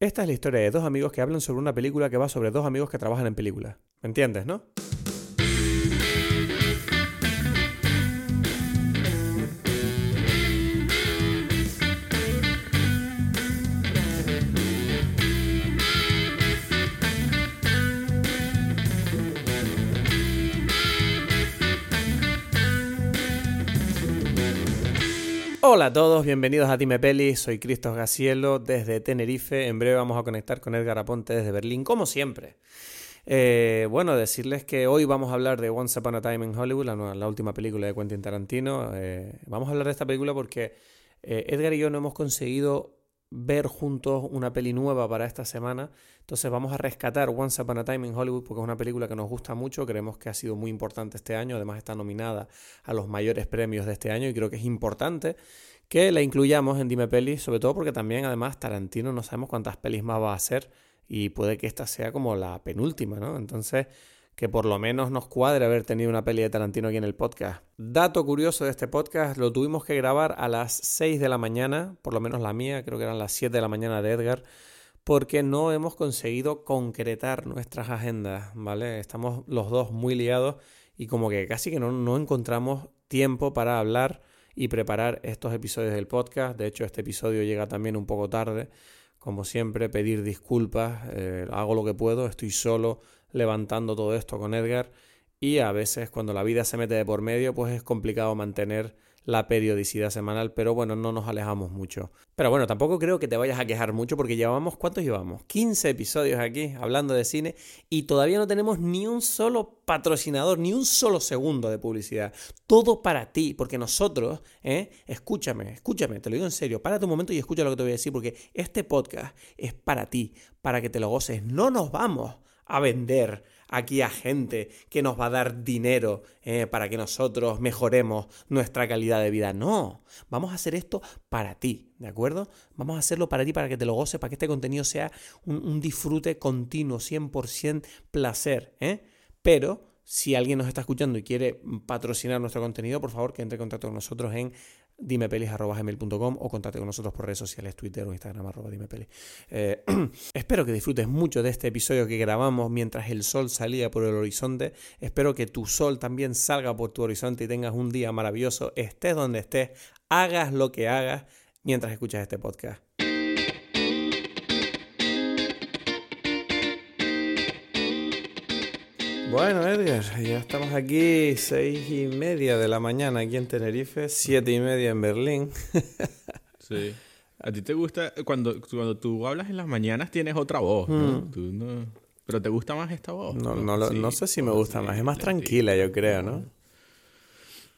Esta es la historia de dos amigos que hablan sobre una película que va sobre dos amigos que trabajan en películas. ¿Me entiendes, no? Hola a todos, bienvenidos a Dime Peli, soy Cristos Gacielo desde Tenerife, en breve vamos a conectar con Edgar Aponte desde Berlín, como siempre. Eh, bueno, decirles que hoy vamos a hablar de Once Upon a Time in Hollywood, la, última película de Quentin Tarantino. Eh, vamos a hablar de esta película porque eh, Edgar y yo no hemos conseguido ver juntos una peli nueva para esta semana. Entonces vamos a rescatar Once Upon a Time in Hollywood porque es una película que nos gusta mucho, creemos que ha sido muy importante este año, además está nominada a los mayores premios de este año y creo que es importante que la incluyamos en Dime Peli, sobre todo porque también además Tarantino no sabemos cuántas pelis más va a hacer y puede que esta sea como la penúltima, ¿no? Entonces que por lo menos nos cuadre haber tenido una peli de Tarantino aquí en el podcast. Dato curioso de este podcast, lo tuvimos que grabar a las 6 de la mañana, por lo menos la mía, creo que eran las 7 de la mañana de Edgar, porque no hemos conseguido concretar nuestras agendas, ¿vale? Estamos los dos muy liados y como que casi que no, no encontramos tiempo para hablar y preparar estos episodios del podcast. De hecho, este episodio llega también un poco tarde. Como siempre, pedir disculpas, eh, hago lo que puedo, estoy solo levantando todo esto con Edgar y a veces cuando la vida se mete de por medio pues es complicado mantener la periodicidad semanal, pero bueno, no nos alejamos mucho. Pero bueno, tampoco creo que te vayas a quejar mucho porque llevamos, ¿cuántos llevamos? 15 episodios aquí hablando de cine y todavía no tenemos ni un solo patrocinador, ni un solo segundo de publicidad. Todo para ti, porque nosotros, ¿eh? escúchame, escúchame, te lo digo en serio, párate un momento y escucha lo que te voy a decir porque este podcast es para ti, para que te lo goces. No nos vamos a vender aquí a gente que nos va a dar dinero eh, para que nosotros mejoremos nuestra calidad de vida. No, vamos a hacer esto para ti, ¿de acuerdo? Vamos a hacerlo para ti, para que te lo goces, para que este contenido sea un, disfrute continuo, 100% placer. ¿eh? Pero si alguien nos está escuchando y quiere patrocinar nuestro contenido, por favor que entre en contacto con nosotros en dimepelis.gmail.com o contacte con nosotros por redes sociales, Twitter o Instagram arroba dimepelis. Eh, espero que disfrutes mucho de este episodio que grabamos mientras el sol salía por el horizonte. Espero que tu sol también salga por tu horizonte y tengas un día maravilloso, estés donde estés, hagas lo que hagas mientras escuchas este podcast. Bueno, Edgar, ya estamos aquí, seis y media de la mañana aquí en Tenerife, siete y media en Berlín. sí. ¿A ti te gusta, cuando, cuando tú hablas en las mañanas tienes otra voz, ¿no? Mm. Pero ¿te gusta más esta voz? No, no, no sé si me gusta más, es más tranquila yo creo, ¿no?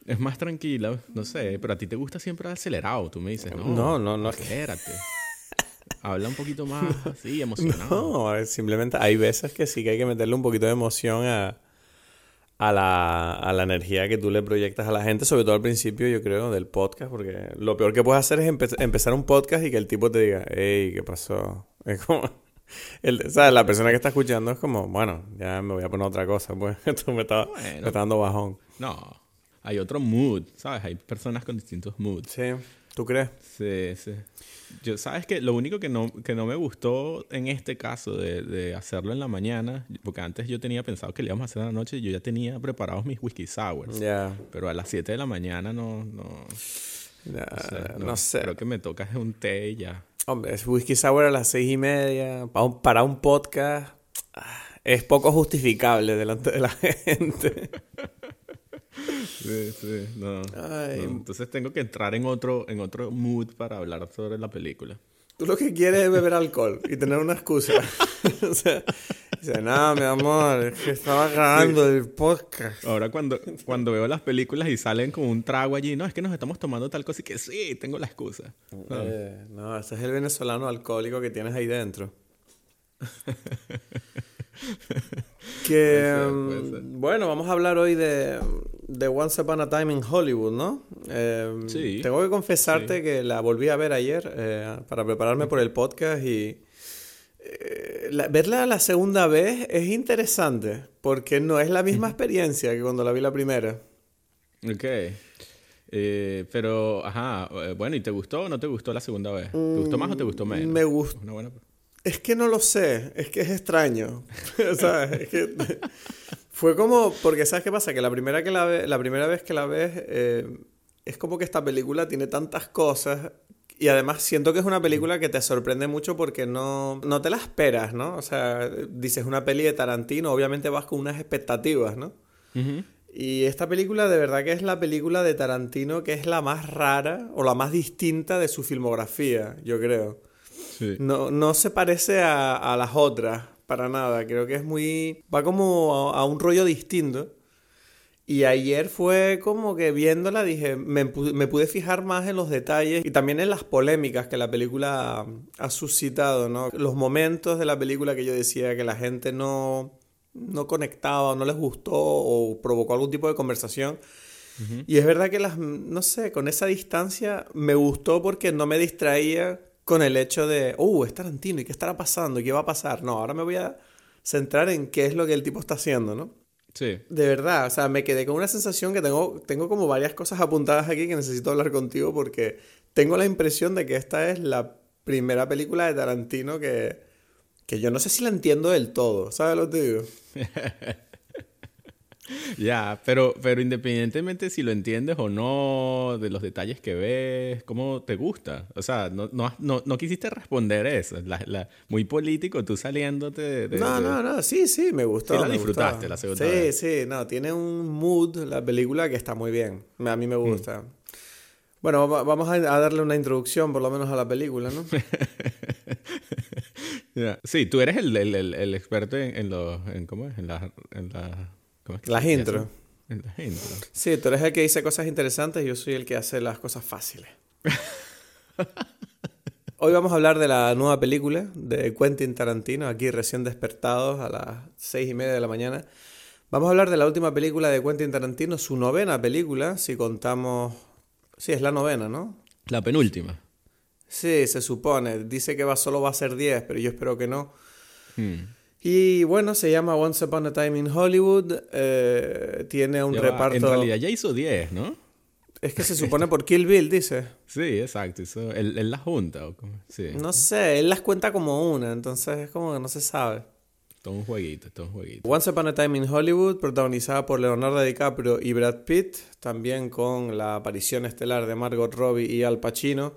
Es más tranquila, no sé, pero a ti te gusta siempre acelerado, tú me dices, ¿no? No, no, no. Acelérate. Habla un poquito más así, emocionado. No, simplemente hay veces que sí que hay que meterle un poquito de emoción a, a, la, a la energía que tú le proyectas a la gente, sobre todo al principio, yo creo, del podcast, porque lo peor que puedes hacer es empezar un podcast y que el tipo te diga, hey, ¿qué pasó? Es como... El, ¿sabes? La persona que está escuchando es como, bueno, ya me voy a poner otra cosa, pues esto me está, me está dando bajón. No, hay otro mood, ¿sabes? Hay personas con distintos moods. Sí. ¿Tú crees? Sí, sí. Yo, ¿sabes que Lo único que no, que no me gustó en este caso de, de, hacerlo en la mañana, porque antes yo tenía pensado que le íbamos a hacer en la noche y yo ya tenía preparados mis whisky sours. Ya. Pero a las 7 de la mañana no... no, no, sé, Creo que me toca un té y ya. Hombre, es whisky sour a las seis y media. Para un, para un podcast ah, es poco justificable delante de la gente. Sí, sí, no, Entonces tengo que entrar en otro, en otro mood para hablar sobre la película. Tú lo que quieres es beber alcohol y tener una excusa. o sea, dice, no, mi amor, es que estaba grabando el podcast. Ahora cuando, cuando veo las películas y salen con un trago allí, no, es que nos estamos tomando tal cosa y que sí, tengo la excusa. No, eh, no ese es el venezolano alcohólico que tienes ahí dentro. que, mm, bueno, vamos a hablar hoy de, de Once Upon a Time in Hollywood, ¿no? Em, sí. Tengo que confesarte que la volví a ver ayer eh, para prepararme por el podcast y eh, verla la segunda vez es interesante porque no es la misma experiencia que cuando la vi la primera. Ok. Eh, pero, ajá, bueno, ¿y te gustó o no te gustó la segunda vez? ¿Te gustó más o te gustó menos? Me gustó. Es que no lo sé, es que es extraño. ¿Sabes? Es que fue como, porque ¿sabes qué pasa? Que la primera, que la, ve, la primera vez que la ves, eh, es como que esta película tiene tantas cosas y además siento que es una película que te sorprende mucho porque no, no te la esperas, ¿no? O sea, dices una peli de Tarantino, obviamente vas con unas expectativas, ¿no? Y esta película de verdad que es la película de Tarantino que es la más rara o la más distinta de su filmografía, yo creo. No, no se parece a, a, las otras para nada. Creo que es muy... va como a, a un rollo distinto. Y ayer fue como que viéndola dije, me, me, pude fijar más en los detalles y también en las polémicas que la película ha suscitado, ¿no? Los momentos de la película que yo decía que la gente no, no conectaba o no les gustó o provocó algún tipo de conversación. Y es verdad que las, no sé, con esa distancia me gustó porque no me distraía con el hecho de, uh, es Tarantino y qué estará pasando y qué va a pasar. No, ahora me voy a centrar en qué es lo que el tipo está haciendo, ¿no? Sí. De verdad, o sea, me quedé con una sensación que tengo, tengo como varias cosas apuntadas aquí que necesito hablar contigo porque tengo la impresión de que esta es la primera película de Tarantino que, que yo no sé si la entiendo del todo, ¿sabes lo que digo? ya, pero, pero independientemente si lo entiendes o no, de los detalles que ves, ¿cómo te gusta? O sea, no, no, no, quisiste responder eso. La, muy político, tú saliéndote de... no, no, no, sí, sí, me gustó. Sí, la disfrutaste la segunda sí, vez. Sí, sí, no, tiene un mood la película que está muy bien. A mí me mm. gusta. Bueno, vamos a darle una introducción por lo menos a la película, ¿no? Sí, tú eres el, el, el, experto en, en los... En, ¿Cómo es? En la... En la ¿cómo es las. En las intro. Sí, tú eres el que dice cosas interesantes y yo soy el que hace las cosas fáciles. Hoy vamos a hablar de la nueva película de Quentin Tarantino, aquí recién despertados a las seis y media de la mañana. Vamos a hablar de la última película de Quentin Tarantino, su novena película, si contamos... Sí, es la novena, ¿no? La penúltima. Sí, se supone. Dice que va, solo va a ser 10, pero yo espero que no. Hmm. Y bueno, se llama Once Upon a Time in Hollywood. Eh, tiene un reparto. En realidad ya hizo 10, ¿no? Es que se supone por Kill Bill, dice. Sí, exacto. Eso, él, la junta. ¿o Sí. No sé, él las cuenta como una, entonces es como que no se sabe. Todo un jueguito, todo un jueguito. Once Upon a Time in Hollywood, protagonizada por Leonardo DiCaprio y Brad Pitt, también con la aparición estelar de Margot Robbie y Al Pacino.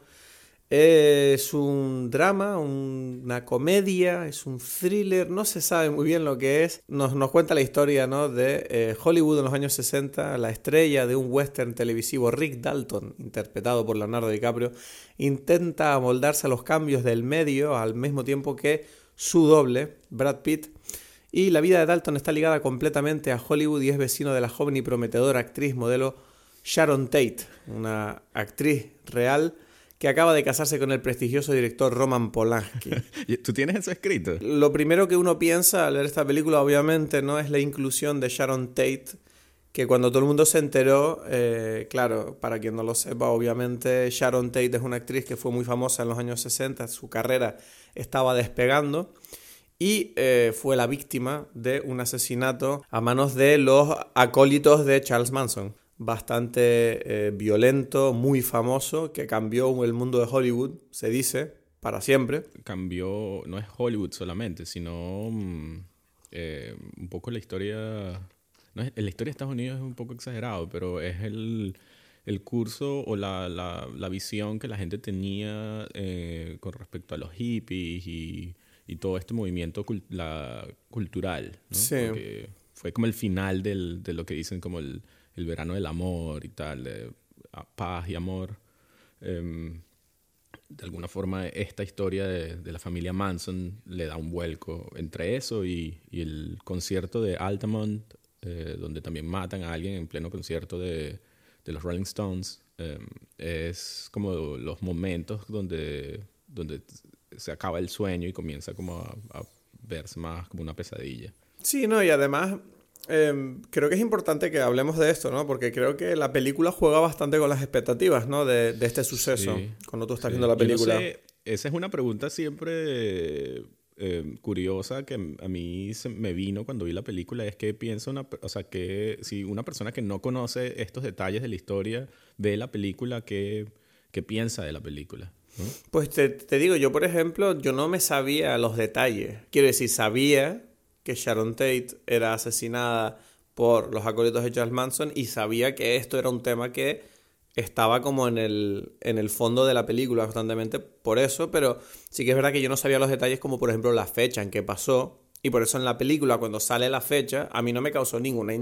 Es un drama, una comedia, es un thriller, no se sabe muy bien lo que es. Nos, nos cuenta la historia ¿no? de eh, Hollywood en los años 60, la estrella de un western televisivo, Rick Dalton, interpretado por Leonardo DiCaprio, intenta amoldarse a los cambios del medio al mismo tiempo que su doble, Brad Pitt. Y la vida de Dalton está ligada completamente a Hollywood y es vecino de la joven y prometedora actriz modelo Sharon Tate, una actriz real que acaba de casarse con el prestigioso director Roman Polanski. ¿Tú tienes eso escrito? Lo primero que uno piensa al ver esta película, obviamente, no es la inclusión de Sharon Tate, que cuando todo el mundo se enteró, eh, claro, para quien no lo sepa, obviamente Sharon Tate es una actriz que fue muy famosa en los años 60, su carrera estaba despegando y eh, fue la víctima de un asesinato a manos de los acólitos de Charles Manson bastante eh, violento, muy famoso, que cambió el mundo de Hollywood, se dice, para siempre. Cambió, no es Hollywood solamente, sino mm, eh, un poco la historia... No es, la historia de Estados Unidos es un poco exagerado, pero es el, el curso o la, la, la, visión que la gente tenía eh, con respecto a los hippies y, y todo este movimiento la, cultural. Sí. fue como el final del, de lo que dicen como el, el verano del amor y tal, paz y amor. Em, de alguna forma esta historia de, la familia Manson le da un vuelco entre eso y, el concierto de Altamont, eh, donde también matan a alguien en pleno concierto de, los Rolling Stones. Em, es como los momentos donde, donde se acaba el sueño y comienza como a, a verse más como una pesadilla. Sí, no, y además Em, creo que es importante que hablemos de esto, ¿no? Porque creo que la película juega bastante con las expectativas, ¿no? De, de este suceso, cuando tú estás viendo la película. esa es una pregunta siempre em, curiosa que a mí se me vino cuando vi la película, es que pienso, una, o sea, que si una persona que no conoce estos detalles de la historia ve la película, ¿qué, qué piensa de la película? Pues te, te digo, yo por ejemplo, yo no me sabía los detalles. Quiero decir, sabía que Sharon Tate era asesinada por los acólitos de Charles Manson y sabía que esto era un tema que estaba como en el, en el fondo de la película constantemente por eso, pero sí que es verdad que yo no sabía los detalles como por ejemplo la fecha en que pasó. Y por eso en la película cuando sale la fecha a mí no me causó ninguna,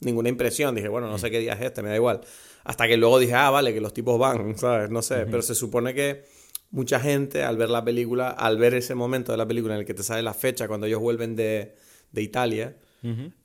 ninguna impresión, dije bueno, no sé qué día es este, me da igual, hasta que luego dije, ah, vale, que los tipos van, ¿sabes? No sé, pero se supone que mucha gente al ver la película, al ver ese momento de la película en el que te sale la fecha cuando ellos vuelven de, de Italia,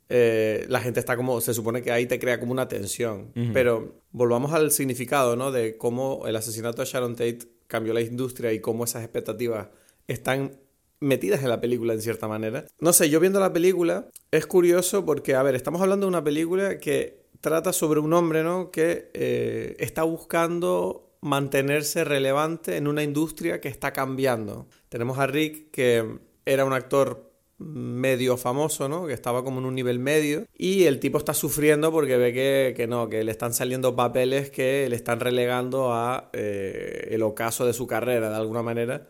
eh, la gente está como, se supone que ahí te crea como una tensión. Pero volvamos al significado, ¿no? De cómo el asesinato de Sharon Tate cambió la industria y cómo esas expectativas están metidas en la película en cierta manera. No sé, yo viendo la película es curioso porque, a ver, estamos hablando de una película que trata sobre un hombre, ¿no? Que eh, está buscando mantenerse relevante en una industria que está cambiando. Tenemos a Rick, que era un actor medio famoso, ¿no? Que estaba como en un nivel medio. Y el tipo está sufriendo porque ve que, no, que le están saliendo papeles que le están relegando a eh, el ocaso de su carrera, de alguna manera.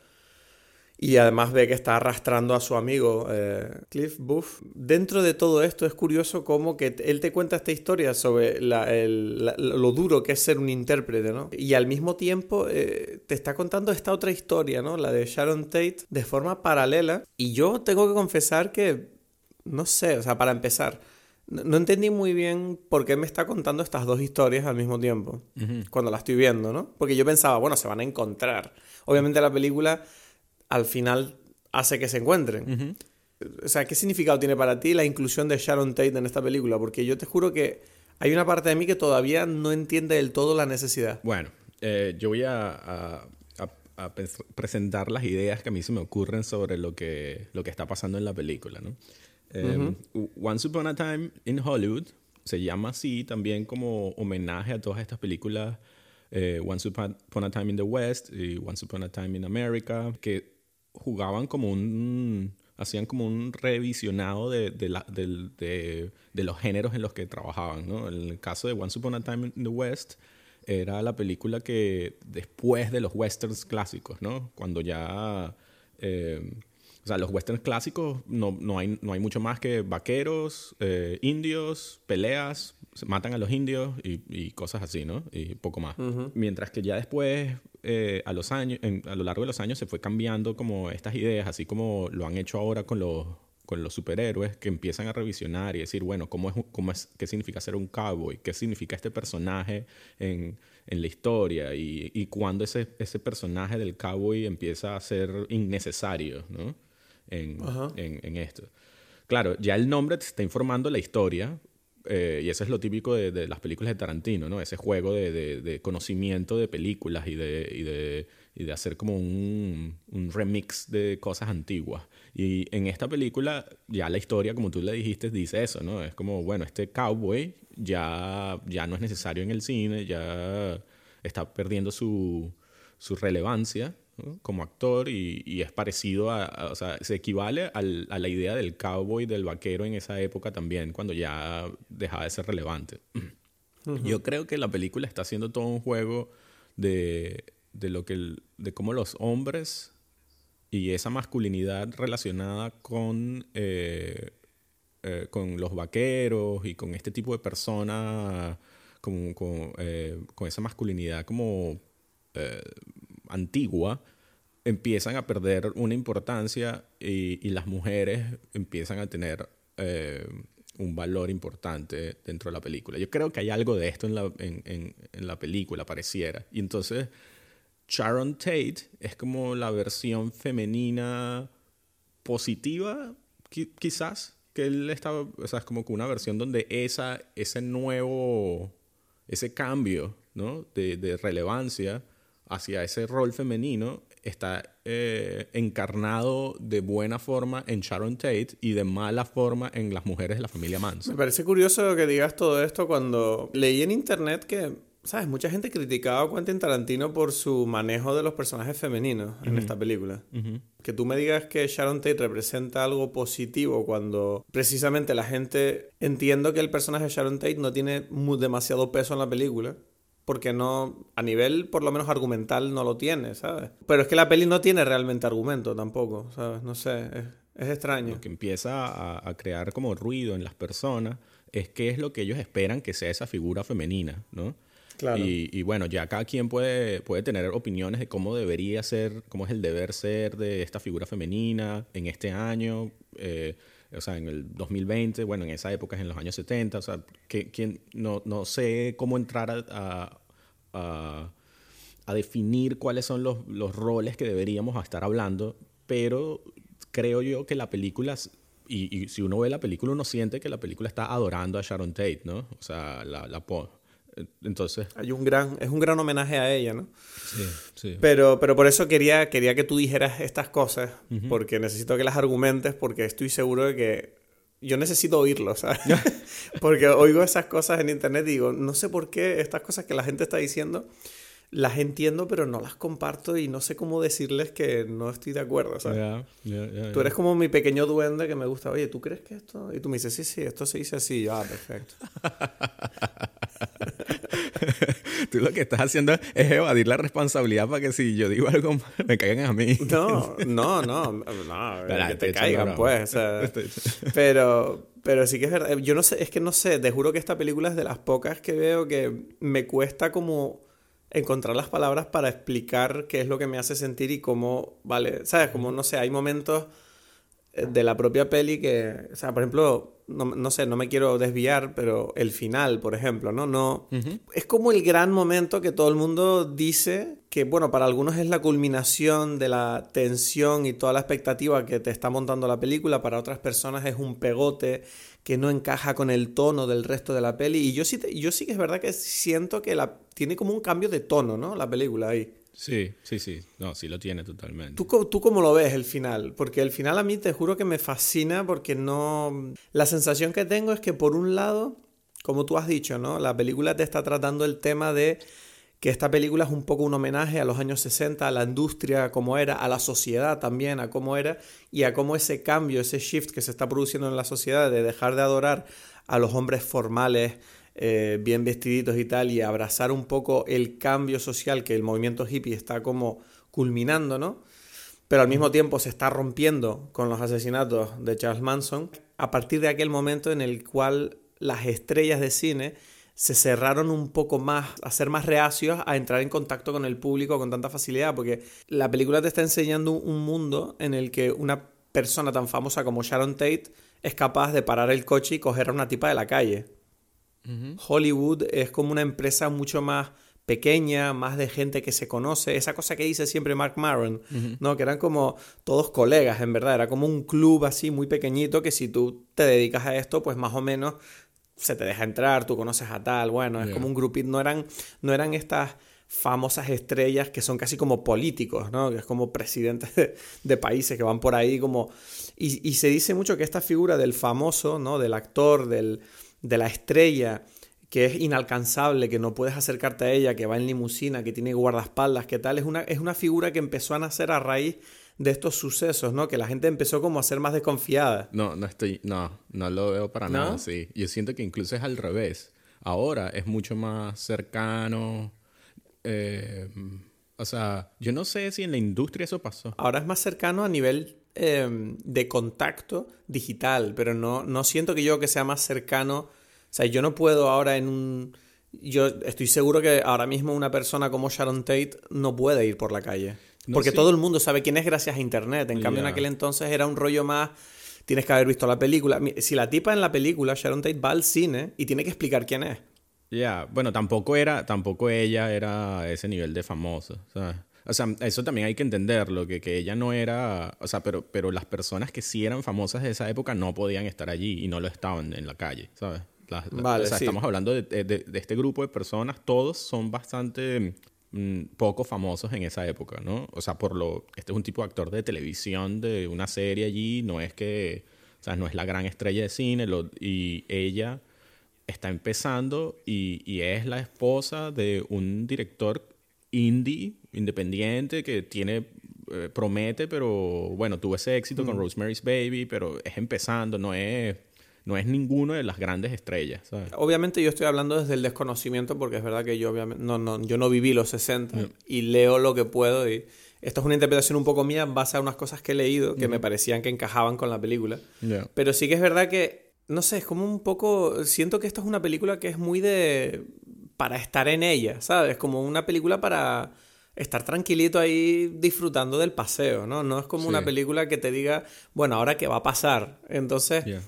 Y además ve que está arrastrando a su amigo eh, Cliff Buff. Dentro de todo esto es curioso cómo que él te cuenta esta historia sobre lo duro que es ser un intérprete, ¿no? Y al mismo tiempo eh, te está contando esta otra historia, ¿no? La de Sharon Tate de forma paralela. Y yo tengo que confesar que, no sé, o sea, para empezar, no, entendí muy bien por qué me está contando estas dos historias al mismo tiempo, cuando la estoy viendo, ¿no? Porque yo pensaba, bueno, se van a encontrar. Obviamente la película al final hace que se encuentren. O sea, ¿qué significado tiene para ti la inclusión de Sharon Tate en esta película? Porque yo te juro que hay una parte de mí que todavía no entiende del todo la necesidad. Bueno, eh, yo voy a, presentar las ideas que a mí se me ocurren sobre lo que, lo que está pasando en la película, ¿no? Em, Once Upon a Time in Hollywood se llama así también como homenaje a todas estas películas eh, Once Upon a Time in the West y Once Upon a Time in America, que jugaban como un hacían como un revisionado de, de, la, de, de, los géneros en los que trabajaban. ¿no? En el caso de Once Upon a Time in the West, era la película que después de los westerns clásicos, ¿no? cuando ya... Eh, o sea, los westerns clásicos no, no, hay, no hay mucho más que vaqueros, eh, indios, peleas, matan a los indios y, cosas así, ¿no? Y poco más. Mientras que ya después, eh, a los años, a lo largo de los años se fue cambiando como estas ideas, así como lo han hecho ahora con los, con los superhéroes, que empiezan a revisionar y decir, bueno, ¿cómo es, cómo es, ¿qué significa ser un cowboy? ¿Qué significa este personaje en, en la historia? Y, y cuándo ese, ese personaje del cowboy empieza a ser innecesario, ¿no? En, en, en esto. Claro, ya el nombre te está informando la historia, eh, y eso es lo típico de, las películas de Tarantino, ¿no? Ese juego de, conocimiento de películas y de, hacer como un, remix de cosas antiguas. Y en esta película, ya la historia, como tú le dijiste, dice eso, ¿no? Es como, bueno, este cowboy ya, ya no es necesario en el cine, ya está perdiendo su, su relevancia como actor y, es parecido a, o sea, se equivale a la idea del cowboy, del vaquero en esa época también, cuando ya dejaba de ser relevante. Yo creo que la película está haciendo todo un juego de, de lo que de cómo los hombres y esa masculinidad relacionada con, eh, eh, con los vaqueros y con este tipo de personas, con, con, eh, con esa masculinidad como antigua empiezan a perder una importancia y, las mujeres empiezan a tener eh, un valor importante dentro de la película. Yo creo que hay algo de esto en la, en, la película, pareciera. Y entonces Sharon Tate es como la versión femenina positiva, quizás, que él estaba, o sea, es como una versión donde esa, ese nuevo, ese cambio, ¿no? De relevancia hacia ese rol femenino está eh, encarnado de buena forma en Sharon Tate y de mala forma en las mujeres de la familia Manson. Me parece curioso que digas todo esto cuando leí en internet que, ¿sabes? Mucha gente criticaba a Quentin Tarantino por su manejo de los personajes femeninos en esta película. Que tú me digas que Sharon Tate representa algo positivo cuando precisamente la gente entiendo que el personaje de Sharon Tate no tiene demasiado peso en la película porque no, a nivel por lo menos argumental no lo tiene, ¿sabes? Pero es que la peli no tiene realmente argumento tampoco, ¿sabes? No sé, es, extraño. Lo que empieza a, a, crear como ruido en las personas es qué es lo que ellos esperan que sea esa figura femenina, ¿no? Claro. Y, y, bueno, ya cada quien puede, puede tener opiniones de cómo debería ser, cómo es el deber ser de esta figura femenina en este año. Eh, o sea, en el 2020, bueno, en esa época, en los años 70, o sea, que, no, no, sé cómo entrar a, a, a, definir cuáles son los, los, roles que deberíamos estar hablando, pero creo yo que la película, y, y, si uno ve la película, uno siente que la película está adorando a Sharon Tate, ¿no? O sea, la, la entonces. Hay un gran, es un gran homenaje a ella, ¿no? Sí, sí. Pero, pero por eso quería, quería que tú dijeras estas cosas, porque necesito que las argumentes, porque estoy seguro de que yo necesito oírlo, ¿sabes? porque oigo esas cosas en internet y digo, no sé por qué estas cosas que la gente está diciendo las entiendo, pero no las comparto y no sé cómo decirles que no estoy de acuerdo, ¿sabes? tú eres como mi pequeño duende que me gusta, oye, ¿tú crees que esto? Y tú me dices, sí, sí, esto se dice así. ah, perfecto. Tú lo que estás haciendo es evadir la responsabilidad para que si yo digo algo me caigan a mí. No, no, no, no, que te caigan, pues. pero, pero sí que es verdad. Yo no sé, es que no sé, te juro que esta película es de las pocas que veo que me cuesta como encontrar las palabras para explicar qué es lo que me hace sentir y cómo, vale, ¿sabes? Como, no sé, hay momentos eh, de la propia peli que, o sea, por ejemplo, no, sé, no me quiero desviar, pero el final, por ejemplo, ¿no? no Es como el gran momento que todo el mundo dice que, bueno, para algunos es la culminación de la tensión y toda la expectativa que te está montando la película, para otras personas es un pegote que no encaja con el tono del resto de la peli. Y yo sí, yo sí que es verdad que siento que la, tiene como un cambio de tono, ¿no? La película ahí. Sí, sí, sí. No, sí lo tiene totalmente. ¿Tú, ¿Tú cómo lo ves el final? Porque el final a mí te juro que me fascina porque no... La sensación que tengo es que por un lado, como tú has dicho, ¿no? La película te está tratando el tema de que esta película es un poco un homenaje a los años 60, a la industria como era, a la sociedad también, a cómo era y a cómo ese cambio, ese shift que se está produciendo en la sociedad de dejar de adorar a los hombres formales, eh, bien vestiditos y tal, y abrazar un poco el cambio social que el movimiento hippie está como culminando, ¿no? Pero al mismo tiempo se está rompiendo con los asesinatos de Charles Manson, a partir de aquel momento en el cual las estrellas de cine se cerraron un poco más, a ser más reacios a entrar en contacto con el público con tanta facilidad, porque la película te está enseñando un mundo en el que una persona tan famosa como Sharon Tate es capaz de parar el coche y coger a una tipa de la calle. Hollywood es como una empresa mucho más pequeña, más de gente que se conoce, esa cosa que dice siempre Mark Maron, ¿no? Que eran como todos colegas, en verdad, era como un club así muy pequeñito que si tú te dedicas a esto, pues más o menos se te deja entrar, tú conoces a tal, bueno, es como un grupito, no eran, no eran estas famosas estrellas que son casi como políticos, ¿no? Que es como presidentes de, países que van por ahí como... Y, y, se dice mucho que esta figura del famoso, ¿no? Del actor, del, de la estrella que es inalcanzable, que no puedes acercarte a ella, que va en limusina, que tiene guardaespaldas, que tal, es una, es una figura que empezó a nacer a raíz de estos sucesos, ¿no? Que la gente empezó como a ser más desconfiada. No, no estoy, no, no lo veo para nada sí. Yo siento que incluso es al revés. Ahora es mucho más cercano. Eh, o sea, yo no sé si en la industria eso pasó. Ahora es más cercano a nivel Em, de contacto digital, pero no, no siento que yo que sea más cercano. O sea, yo no puedo ahora en un. Yo estoy seguro que ahora mismo una persona como Sharon Tate no puede ir por la calle. porque todo el mundo sabe quién es gracias a Internet. En cambio, en aquel entonces era un rollo más. Tienes que haber visto la película. Si la tipa en la película, Sharon Tate, va al cine y tiene que explicar quién es. Ya, bueno, tampoco era, tampoco ella era ese nivel de famoso, ¿sabes? O sea, eso también hay que entenderlo, que, que ella no era, o sea, pero, pero las personas que sí eran famosas de esa época no podían estar allí y no lo estaban en la calle, ¿sabes? vale, o sea, estamos hablando de, de, este grupo de personas, todos son bastante mm, poco famosos en esa época, ¿no? O sea, por lo, este es un tipo de actor de televisión de una serie allí, no es que, o sea, no es la gran estrella de cine, lo, y ella está empezando y, y es la esposa de un director indie, independiente, que tiene, eh, promete, pero bueno, tuvo ese éxito con mm. Rosemary's Baby, pero es empezando, no es, no es ninguno de las grandes estrellas. ¿sabes? Obviamente yo estoy hablando desde el desconocimiento porque es verdad que yo obviamente no, no, yo no viví los 60 y leo lo que puedo y esto es una interpretación un poco mía en base a unas cosas que he leído que me parecían que encajaban con la película. Yeah. Pero sí que es verdad que, no sé, es como un poco, siento que esto es una película que es muy de, para estar en ella, ¿sabes? Como una película para estar tranquilito ahí disfrutando del paseo, ¿no? No es como Sí. una película que te diga, bueno, ahora qué va a pasar. Entonces, Yeah.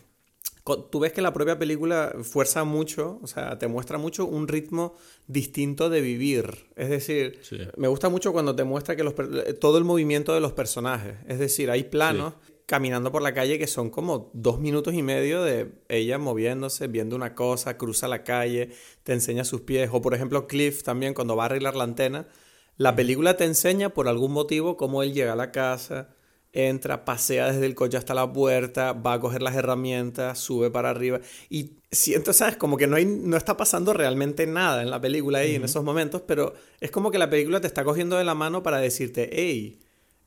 tú ves que la propia película fuerza mucho, o sea, te muestra mucho un ritmo distinto de vivir. Es decir, Sí. me gusta mucho cuando te muestra que los per- todo el movimiento de los personajes. Es decir, hay planos caminando por la calle que son como dos minutos y medio de ella moviéndose, viendo una cosa, cruza la calle, te enseña sus pies. O por ejemplo, Cliff también cuando va a arreglar la antena. La película te enseña por algún motivo cómo él llega a la casa, entra, pasea desde el coche hasta la puerta, va a coger las herramientas, sube para arriba. Y siento, ¿sabes? Como que no, hay, no está pasando realmente nada en la película ahí en esos momentos, pero es como que la película te está cogiendo de la mano para decirte, hey,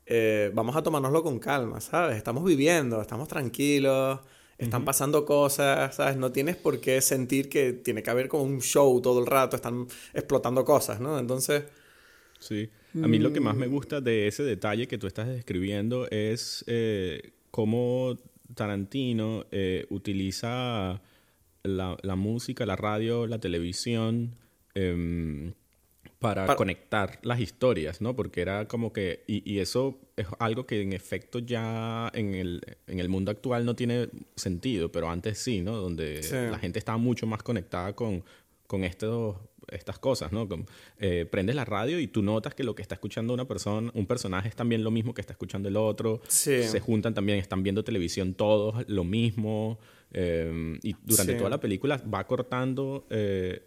eh, vamos a tomárnoslo con calma, ¿sabes? Estamos viviendo, estamos tranquilos. Están pasando cosas, ¿sabes? No tienes por qué sentir que tiene que haber como un show todo el rato, están explotando cosas, ¿no? Entonces, Sí. A mí lo que más me Mm. gusta de ese detalle que tú estás describiendo es eh, cómo Tarantino eh, utiliza la, la música, la radio, la televisión em, para Pa- conectar las historias, ¿no? Porque era como que... Y, y eso es algo que en efecto ya en el, en el mundo actual no tiene sentido, pero antes sí, ¿no? Donde Sí. la gente estaba mucho más conectada con, con estos, estas cosas, ¿no? Eh, prendes la radio y tú notas que lo que está escuchando una persona, un personaje es también lo mismo que está escuchando el otro. Sí. Se juntan también, están viendo televisión todos, lo mismo. eh, y durante Sí. toda la película va cortando eh,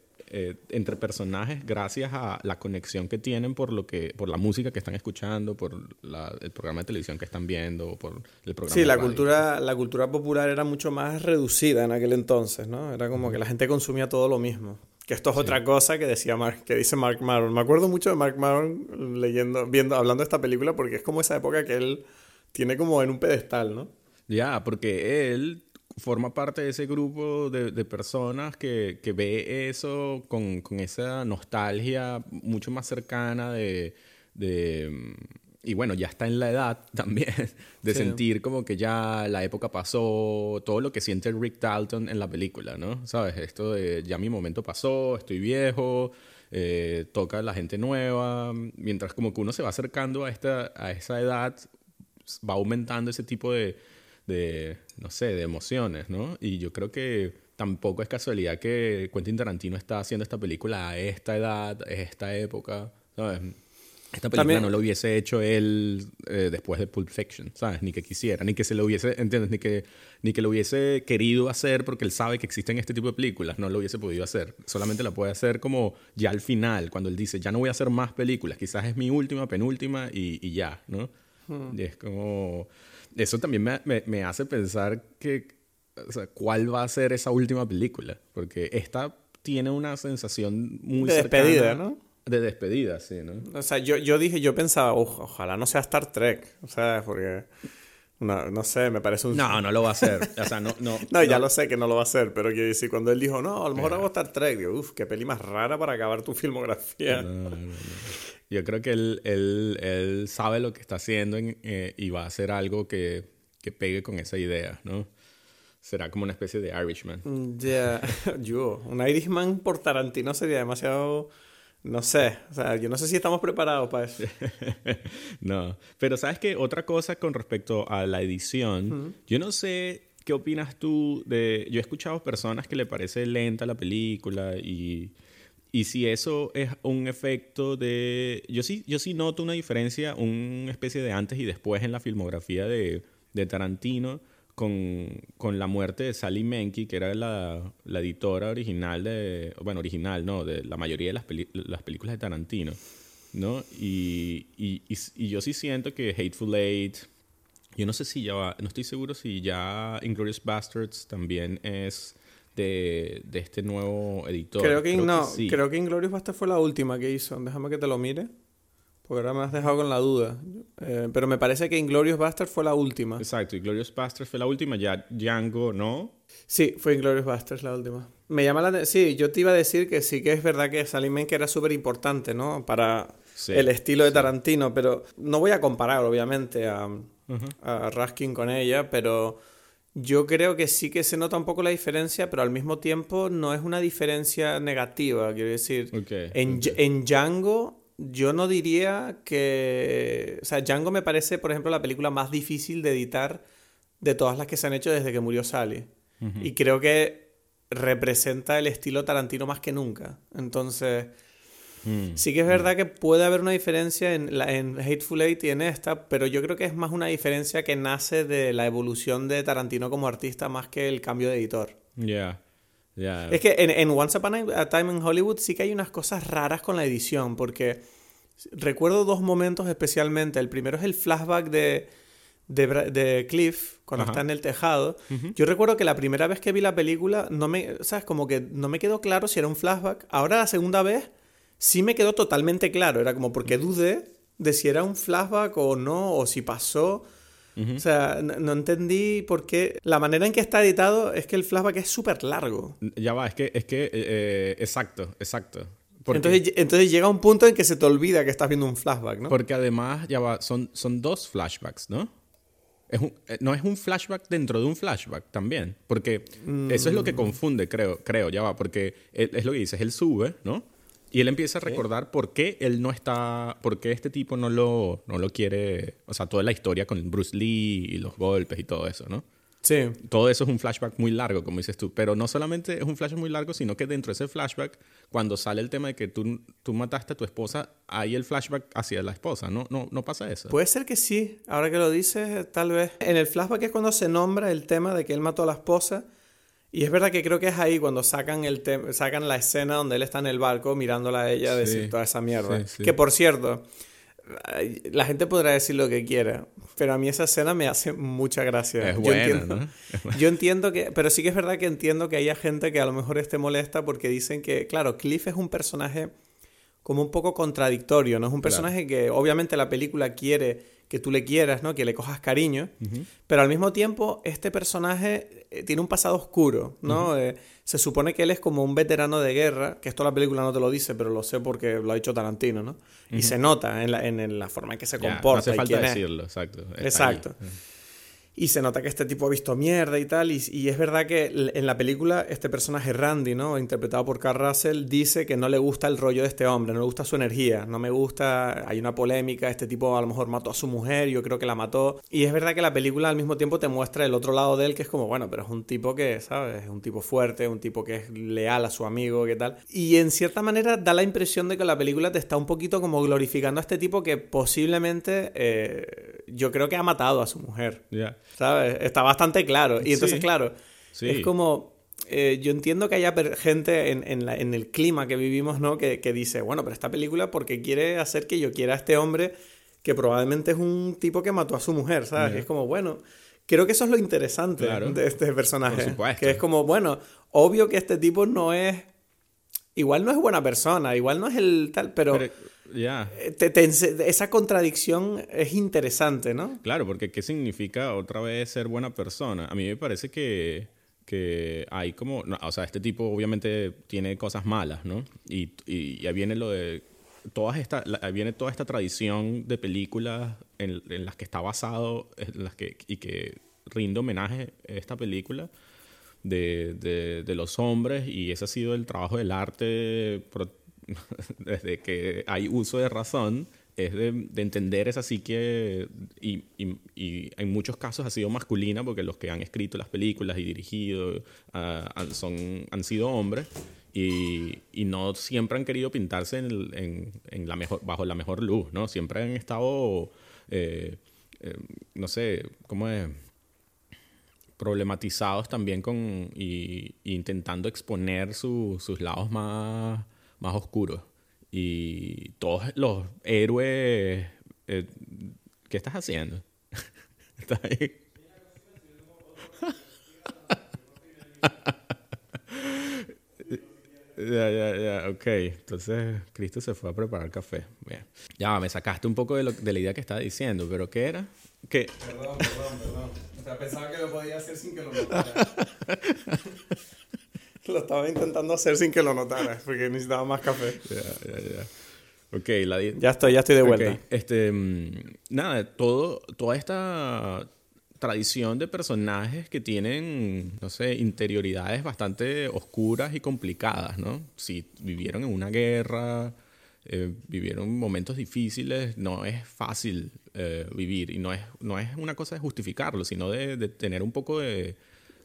entre personajes gracias a la conexión que tienen por lo que por la música que están escuchando, por la- el programa de televisión que están viendo, por el programa Sí, de la radio. cultura, la cultura popular era mucho más reducida en aquel entonces, ¿no? Era como que la gente consumía todo lo mismo. Que esto es otra cosa que decía Mark, que dice Mark Maron. Me acuerdo mucho de Mark Maron leyendo, viendo, hablando de esta película porque es como esa época que él tiene como en un pedestal, ¿no? Ya, porque él forma parte de ese grupo de, de personas que, que ve eso con, con esa nostalgia mucho más cercana de, de, mm, Y bueno, ya está en la edad también de Sí. sentir como que ya la época pasó, todo lo que siente Rick Dalton en la película, ¿no? ¿Sabes? Esto de ya mi momento pasó, estoy viejo, eh, toca a la gente nueva, mientras como que uno se va acercando a, esta, a esa edad, va aumentando ese tipo de, de, no sé, de emociones, ¿no? Y yo creo que tampoco es casualidad que Quentin Tarantino está haciendo esta película a esta edad, a esta época, ¿sabes? Esta película También- no lo hubiese hecho él eh, después de Pulp Fiction, ¿sabes? Ni que quisiera, ni que se lo hubiese, ¿entiendes? Ni que, ni que lo hubiese querido hacer porque él sabe que existen este tipo de películas, no lo hubiese podido hacer. Solamente la puede hacer como ya al final, cuando él dice, ya no voy a hacer más películas, quizás es mi última, penúltima y, y ya, ¿no? Y es como... Eso también me, me- me hace pensar que, o sea, ¿cuál va a ser esa última película? Porque esta tiene una sensación muy De despedida, ¿no? De despedida, sí, ¿no? O sea, yo, yo dije, yo pensaba, "Uf, ojalá no sea Star Trek. O sea, porque. No, no sé, me parece un. No, no lo va a hacer. O sea, no, no. No, ya lo sé que no lo va a hacer, pero quiero decir, cuando él dijo, no, a lo mejor hago Star Trek, digo, uff, qué peli más rara para acabar tu filmografía. No, no, no. Yo creo que él, él, él sabe lo que está haciendo en- eh, y va a hacer algo que, que pegue con esa idea, ¿no? Será como una especie de Irishman. Mm, Ya, yo, un Irishman por Tarantino sería demasiado, no sé, o sea, yo no sé si estamos preparados para eso. no, pero sabes que otra cosa con respecto a la edición, yo no sé qué opinas tú de... Yo he escuchado personas que le parece lenta la película y, y si eso es un efecto de... Yo sí, yo sí noto una diferencia, una especie de antes y después en la filmografía de, de Tarantino con, con la muerte de Sally Menke, que era la, la editora original de... Bueno, original, ¿no? De la mayoría de las, peli- las películas de Tarantino. ¿no? Y, y, y, y yo sí siento que Hateful Eight, yo no sé si ya, va- no estoy seguro si ya Inglourious Bastards también es de, de este nuevo editor. Creo que, no, sí. creo que Inglorious Bastards fue la última que hizo, déjame que te lo mire. Porque ahora me has dejado con la duda. Eh, pero me parece que Inglorious Bastard fue la última. Exacto, Inglorious Basterds fue la última, ya Django no. Sí, fue Inglorious Basterds la última. Me llama la atención. Sí, yo te iba a decir que sí que es verdad que Salim que era súper importante, ¿no? Para Sí, el estilo de sí. Tarantino, pero no voy a comparar, obviamente, a, a Raskin con ella, pero yo creo que sí que se nota un poco la diferencia, pero al mismo tiempo no es una diferencia negativa, quiero decir. En, en Django, yo no diría que. O sea, Django me parece, por ejemplo, la película más difícil de editar de todas las que se han hecho desde que murió Sally. Y creo que representa el estilo Tarantino más que nunca. Entonces. Mm. Sí que es verdad que puede haber una diferencia en, la, en Hateful Eight y en esta, pero yo creo que es más una diferencia que nace de la evolución de Tarantino como artista más que el cambio de editor. Ya, ya. Es que en, en Once Upon a Time in Hollywood sí que hay unas cosas raras con la edición, porque recuerdo dos momentos especialmente. El primero es el flashback de, de, Cliff cuando Ajá. está en el tejado. Yo recuerdo que la primera vez que vi la película, no me, ¿sabes? Como que no me quedó claro si era un flashback. Ahora la segunda vez sí me quedó totalmente claro. Era como porque dudé de si era un flashback o no, o si pasó. O sea, no, no entendí por qué. La manera en que está editado es que el flashback es súper largo. Ya va, es que, es que, eh, eh, exacto, exacto. Porque, Entonces, entonces llega un punto en que se te olvida que estás viendo un flashback, ¿no? porque además, ya va, son, son dos flashbacks, ¿no? Es un- eh, no es un flashback dentro de un flashback también. Porque eso es lo Mm. que confunde, creo, creo, ya va. Porque es lo que dices, él sube, ¿no? Y él empieza a recordar por qué él no está, por qué este tipo no lo, no lo quiere, o sea, toda la historia con Bruce Lee y los golpes y todo eso, ¿no? Sí. todo eso es un flashback muy largo, como dices tú. Pero no solamente es un flashback muy largo, sino que dentro de ese flashback, cuando sale el tema de que tú, tú mataste a tu esposa, hay el flashback hacia la esposa. No, no, no pasa eso. Puede ser que sí, ahora que lo dices, tal vez. En el flashback es cuando se nombra el tema de que él mató a la esposa. Y es verdad que creo que es ahí cuando sacan, el sacan la escena donde él está en el barco mirándola a ella Sí. decir toda esa mierda. Sí, sí. Que por cierto, la gente podrá decir lo que quiera, pero a mí esa escena me hace mucha gracia. Es Yo buena, entiendo- ¿no? Yo entiendo que, pero sí que es verdad que entiendo que haya gente que a lo mejor esté molesta porque dicen que, claro, Cliff es un personaje como un poco contradictorio, ¿no? Es un personaje que obviamente la película quiere que tú le quieras, ¿no? Que le cojas cariño, pero al mismo tiempo este personaje eh, tiene un pasado oscuro, ¿no? Eh, se supone que él es como un veterano de guerra, que esto la película no te lo dice, pero lo sé porque lo ha dicho Tarantino, ¿no? Y se nota en la, en, en la forma en que se Ya, comporta. no hace y falta quién es. decirlo, exacto. Exacto. Y se nota que este tipo ha visto mierda y tal. Y, es verdad que en la película este personaje Randy, ¿no? Interpretado por Carl Russell, dice que no le gusta el rollo de este hombre, no le gusta su energía, no me gusta, hay una polémica, este tipo a lo mejor mató a su mujer, yo creo que la mató. Y es verdad que la película al mismo tiempo te muestra el otro lado de él, que es como, bueno, pero es un tipo que, ¿sabes? Es un tipo fuerte, un tipo que es leal a su amigo, ¿qué tal? Y en cierta manera da la impresión de que la película te está un poquito como glorificando a este tipo que posiblemente eh, yo creo que ha matado a su mujer. ¿Sabes? Está bastante claro. Y entonces, Sí. claro, Sí. es como. eh, yo entiendo que haya gente en, en la- en el clima que vivimos, ¿no? Que, que dice, bueno, pero esta película porque quiere hacer que yo quiera a este hombre que probablemente es un tipo que mató a su mujer, ¿sabes? Ya. Y es como, bueno, creo que eso es lo interesante Claro. de este personaje. Por. Que es como, bueno, obvio que este tipo no es... Igual no es buena persona, igual no es el tal, pero... Pero, ya. eh, te- te esa contradicción es interesante, ¿no? Claro, porque ¿qué significa otra vez ser buena persona? A mí me parece que, que hay como, no, o sea, este tipo obviamente tiene cosas malas, ¿no? Y, y, y ahí viene lo de, todas esta, la- ahí viene toda esta tradición de películas en, en las que está basado, en las que, y que rinde homenaje a esta película. De, de, de los hombres y ese ha sido el trabajo del arte pro- desde que hay uso de razón, es de, de entender esa psique y, y- y en muchos casos ha sido masculina porque los que han escrito las películas y dirigido ah, han- son, han sido hombres y, y no siempre han querido pintarse en el- en- en la mejor, bajo la mejor luz, ¿no? Siempre han estado, eh, eh, no sé, ¿cómo es? problematizados también con y intentando exponer su- sus lados más, más oscuros. Y todos los héroes... eh, ¿Qué estás haciendo? ¿Estás ahí? Ya, ya, ya, ok. Entonces, Cristo se fue a preparar café. Bien. Ya, me sacaste un poco de, lo, de la idea que estaba diciendo, pero ¿qué era? ¿Qué? Perdón, perdón, perdón. O sea, pensaba que lo podía hacer sin que lo notara. lo estaba intentando hacer sin que lo notara, porque necesitaba más café. Ya, ya, ya. Ok, la Ya estoy, ya estoy de vuelta. Este, mm, nada, todo, toda esta tradición de personajes que tienen, no sé, interioridades bastante oscuras y complicadas, ¿no? Si vivieron en una guerra, eh, vivieron momentos difíciles, no es fácil eh, vivir y no es, no es una cosa de justificarlo, sino de, de tener un poco de,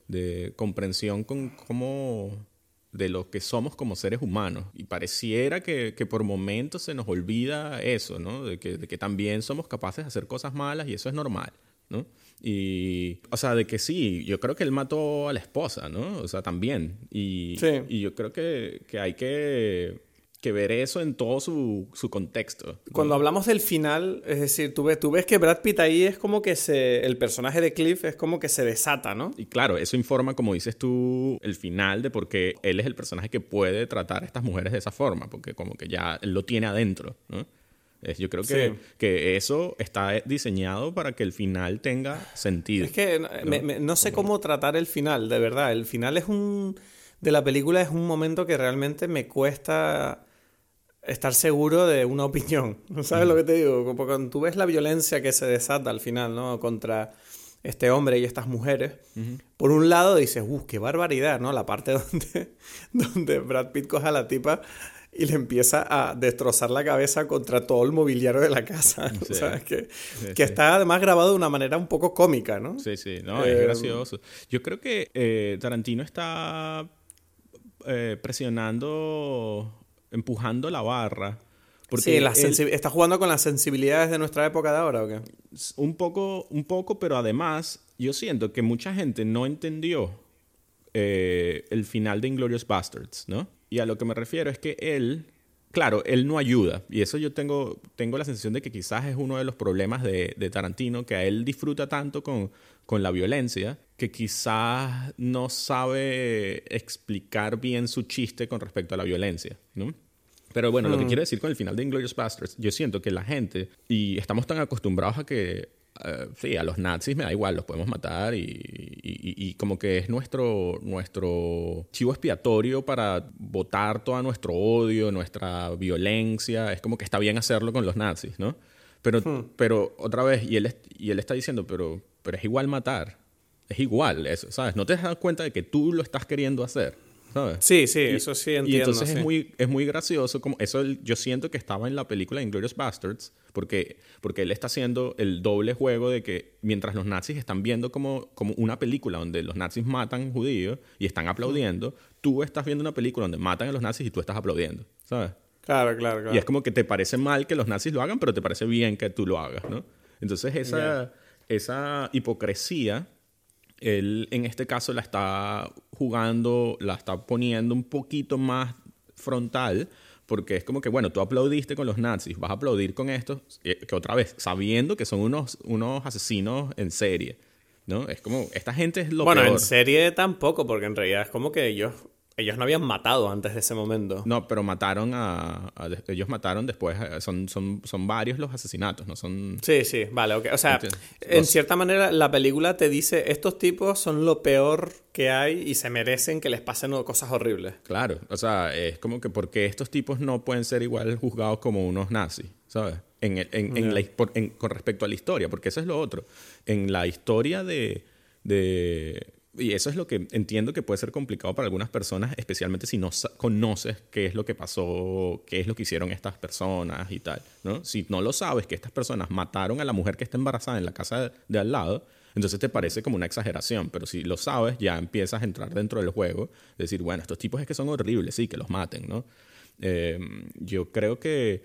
de comprensión con cómo de lo que somos como seres humanos. Y pareciera que, que por momentos se nos olvida eso, ¿no? De que, de que también somos capaces de hacer cosas malas y eso es normal, ¿no? Y, o sea, de que sí, yo creo que él mató a la esposa, ¿no? O sea, también. Y, Sí. y yo creo que, que hay que, que ver eso en todo su, su contexto. ¿no? Cuando hablamos del final, es decir, tú ves, tú ves que Brad Pitt ahí es como que se. El personaje de Cliff es como que se desata, ¿no? Y claro, eso informa, como dices tú, el final de por qué él es el personaje que puede tratar a estas mujeres de esa forma, porque como que ya él lo tiene adentro, ¿no? Yo creo que, Sí. que eso está diseñado para que el final tenga sentido. Es que no, me- me- no sé cómo tratar el final, de verdad. El final es un. de la película es un momento que realmente me cuesta estar seguro de una opinión. ¿Sabes lo que te digo? Como cuando tú ves la violencia que se desata al final, ¿no? Contra este hombre y estas mujeres. Por un lado dices, ¡uh, qué barbaridad! ¿no? La parte donde, donde Brad Pitt coge a la tipa y le empieza a destrozar la cabeza contra todo el mobiliario de la casa. Sí. ¿Sabes? Que, Sí, que sí. está además grabado de una manera un poco cómica, ¿no? Sí, sí, no, Eh, es gracioso. Yo creo que eh, Tarantino está eh, presionando, empujando la barra. Porque sí, la él- sensi- ¿está jugando con las sensibilidades de nuestra época de ahora o qué? un poco, un poco, pero además yo siento que mucha gente no entendió eh, el final de Inglorious Bastards, ¿no? Y a lo que me refiero es que él, claro, él no ayuda. Y eso yo tengo, tengo la sensación de que quizás es uno de los problemas de, de Tarantino, que a él disfruta tanto con, con la violencia, que quizás no sabe explicar bien su chiste con respecto a la violencia, ¿no? Pero bueno, lo que quiero decir con el final de Inglourious Basterds, yo siento que la gente, y estamos tan acostumbrados a que, eh, sí, a los nazis me da igual, los podemos matar, y, y- como que es nuestro, nuestro chivo expiatorio para botar todo nuestro odio, nuestra violencia, es como que está bien hacerlo con los nazis, ¿no? Pero, pero otra vez, y él, y él está diciendo, pero, pero es igual matar, es igual eso, ¿sabes? No te das cuenta de que tú lo estás queriendo hacer, ¿sabes? Sí, sí, eso sí entiendo. Y entonces sí. es, muy, es muy gracioso. Como eso el- yo siento que estaba en la película Inglourious Bastards, porque, porque él está haciendo el doble juego de que mientras los nazis están viendo como, como una película donde los nazis matan judíos y están aplaudiendo, tú estás viendo una película donde matan a los nazis y tú estás aplaudiendo, ¿sabes? Claro, claro, claro. Y es como que te parece mal que los nazis lo hagan, pero te parece bien que tú lo hagas, ¿no? Entonces esa, esa hipocresía, él en este caso la está jugando, la está poniendo un poquito más frontal, porque es como que, bueno, tú aplaudiste con los nazis, vas a aplaudir con estos, eh, que otra vez, sabiendo que son unos, unos asesinos en serie, ¿no? Es como, esta gente es lo bueno, peor. en serie tampoco, porque en realidad es como que ellos, ellos no habían matado antes de ese momento. No, pero mataron a, a- ellos mataron después, eh, son, son, son varios los asesinatos, no son... Sí, sí, vale, ok. O sea, en Los- cierta manera la película te dice, estos tipos son lo peor que hay y se merecen que les pasen cosas horribles. Claro, o sea, es como que porque estos tipos no pueden ser igual juzgados como unos nazis, ¿sabes? En, el- en- en la his- por- en- con respecto a la historia, porque eso es lo otro. En la historia de, de... Y eso es lo que entiendo que puede ser complicado para algunas personas, especialmente si no conoces qué es lo que pasó, qué es lo que hicieron estas personas y tal, ¿no? Si no lo sabes, que estas personas mataron a la mujer que está embarazada en la casa de, al lado, entonces te parece como una exageración, pero si lo sabes, ya empiezas a entrar dentro del juego, decir, bueno, estos tipos es que son horribles, sí, que los maten, ¿no? Eh, yo creo que,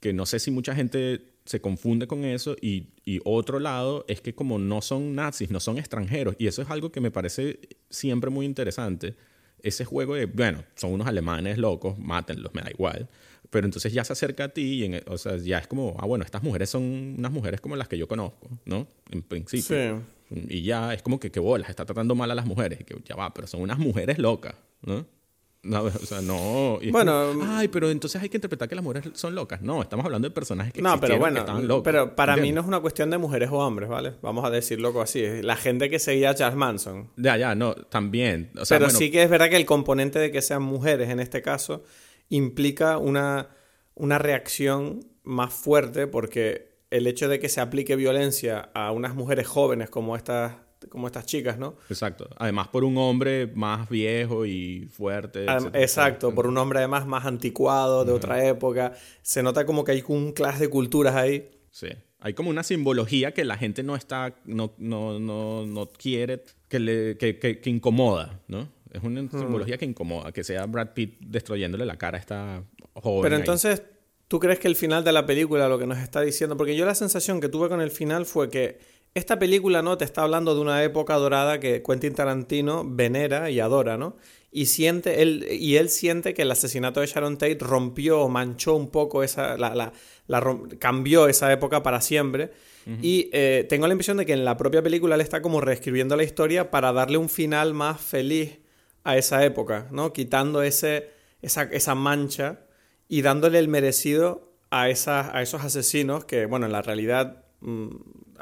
que no sé si mucha gente se confunde con eso y, y otro lado es que como no son nazis, no son extranjeros, y eso es algo que me parece siempre muy interesante, ese juego de, bueno, son unos alemanes locos, mátenlos, me da igual. Pero entonces ya se acerca a ti y, en- o sea, ya es como, ah, bueno, estas mujeres son unas mujeres como las que yo conozco, ¿no? En principio. Sí. Y ya es como que, qué bolas, está tratando mal a las mujeres. Que ya va, pero son unas mujeres locas, ¿no? No, o sea, no. Y Bueno, como, Ay, pero entonces hay que interpretar que las mujeres son locas. No, estamos hablando de personajes que No, pero que bueno, estaban pero para mí no es una cuestión de mujeres o hombres, ¿vale? Vamos a decirlo así. La gente que seguía a Charles Manson. Ya, ya, no, también. O sea, pero bueno, sí que es verdad que el componente de que sean mujeres en este caso implica una, una reacción más fuerte porque el hecho de que se aplique violencia a unas mujeres jóvenes como estas, como estas chicas, ¿no? Exacto. Además, por un hombre más viejo y fuerte. Adem- etcétera, Exacto, etcétera. por un hombre además más anticuado, de otra época. Se nota como que hay un clash de culturas ahí. Sí. Hay como una simbología que la gente no está, no, no, no, no quiere, que, le, que, que, que incomoda, ¿no? Es una Hmm. simbología que incomoda, que sea Brad Pitt destruyéndole la cara a esta joven. Pero ahí. entonces, ¿tú crees que el final de la película lo que nos está diciendo? Porque yo la sensación que tuve con el final fue que esta película no te está hablando de una época dorada que Quentin Tarantino venera y adora, ¿no? Y siente él y él siente que el asesinato de Sharon Tate rompió o manchó un poco esa la, la- la cambió esa época para siempre. Y eh, tengo la impresión de que en la propia película él está como reescribiendo la historia para darle un final más feliz a esa época, ¿no? Quitando ese, esa, esa mancha y dándole el merecido a, esas, a esos asesinos que, bueno, en la realidad mm,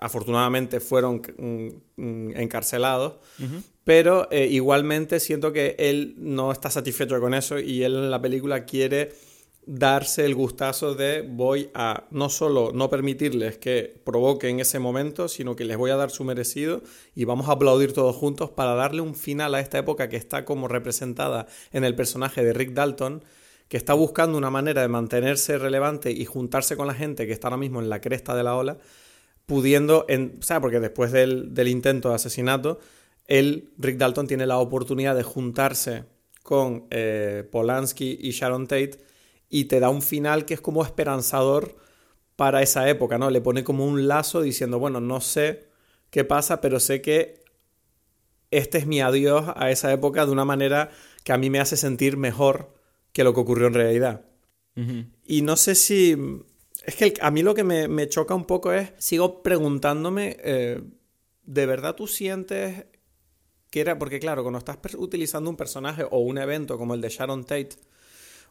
afortunadamente fueron mm, mm, encarcelados, pero eh, igualmente siento que él no está satisfecho con eso y él en la película quiere darse el gustazo de voy a no solo no permitirles que provoquen ese momento, sino que les voy a dar su merecido y vamos a aplaudir todos juntos para darle un final a esta época que está como representada en el personaje de Rick Dalton, que está buscando una manera de mantenerse relevante y juntarse con la gente que está ahora mismo en la cresta de la ola, pudiendo, en, o sea, porque después del, del intento de asesinato, él, Rick Dalton, tiene la oportunidad de juntarse con eh, Polanski y Sharon Tate y te da un final que es como esperanzador para esa época, ¿no? Le pone como un lazo diciendo, bueno, no sé qué pasa, pero sé que este es mi adiós a esa época de una manera que a mí me hace sentir mejor que lo que ocurrió en realidad. Y no sé si... Es que a mí lo que me, me choca un poco es, sigo preguntándome, eh, ¿de verdad tú sientes que era? Porque claro, cuando estás utilizando un personaje o un evento como el de Sharon Tate,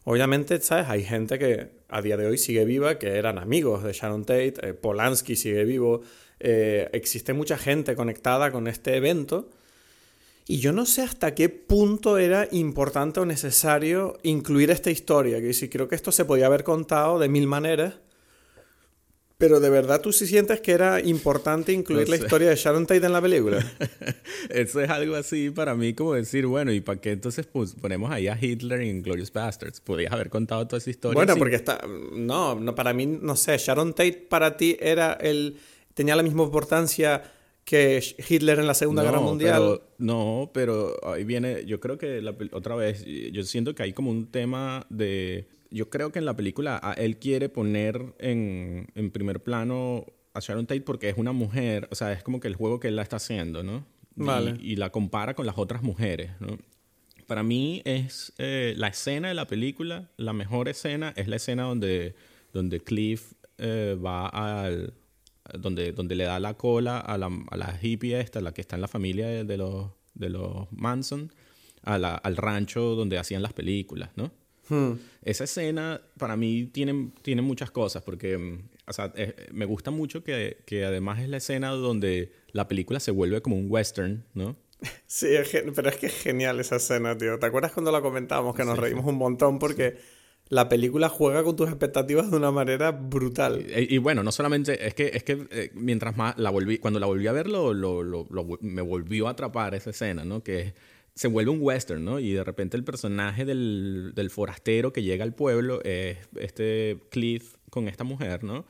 obviamente, ¿sabes? Hay gente que a día de hoy sigue viva, que eran amigos de Sharon Tate, eh, Polanski sigue vivo, eh, existe mucha gente conectada con este evento. Y yo no sé hasta qué punto era importante o necesario incluir esta historia. Que sí, creo que esto se podía haber contado de mil maneras. Pero de verdad tú sí sientes que era importante incluir No la sé. historia de Sharon Tate en la película. Eso es algo así para mí como decir, bueno, ¿y para qué entonces pues, ponemos ahí a Hitler en Glorious Bastards? Podrías haber contado toda esa historia. bueno, sin- porque está. No, no, para mí, no sé, Sharon Tate para ti era el. tenía la misma importancia que Hitler en la Segunda No, Guerra Mundial. pero- no, pero ahí viene, yo creo que la otra vez, yo siento que hay como un tema de, yo creo que en la película a- él quiere poner en, en primer plano a Sharon Tate porque es una mujer, o sea, es como que el juego que él la está haciendo, ¿no? Y- Vale. Y, la compara con las otras mujeres, ¿no? Para mí es eh, la escena de la película, la mejor escena es la escena donde, donde Cliff eh, va al... Donde, donde le da la cola a la, a la hippie esta, la que está en la familia de, de los, de los Manson, a la- al rancho donde hacían las películas, ¿no? Hmm. Esa escena para mí tiene, tiene muchas cosas, porque mm, o sea, eh, me gusta mucho que, que además es la escena donde la película se vuelve como un western, ¿no? Sí, es pero es que es genial esa escena, tío. ¿Te acuerdas cuando la comentábamos que nos reímos un montón porque la película juega con tus expectativas de una manera brutal? Y, y bueno, no solamente, es que, es que eh, mientras más la volví, cuando la volví a ver, lo- lo- lo- me volvió a atrapar esa escena, ¿no? Que se vuelve un western, ¿no? Y de repente el personaje del, del forastero que llega al pueblo es este Cliff con esta mujer, ¿no?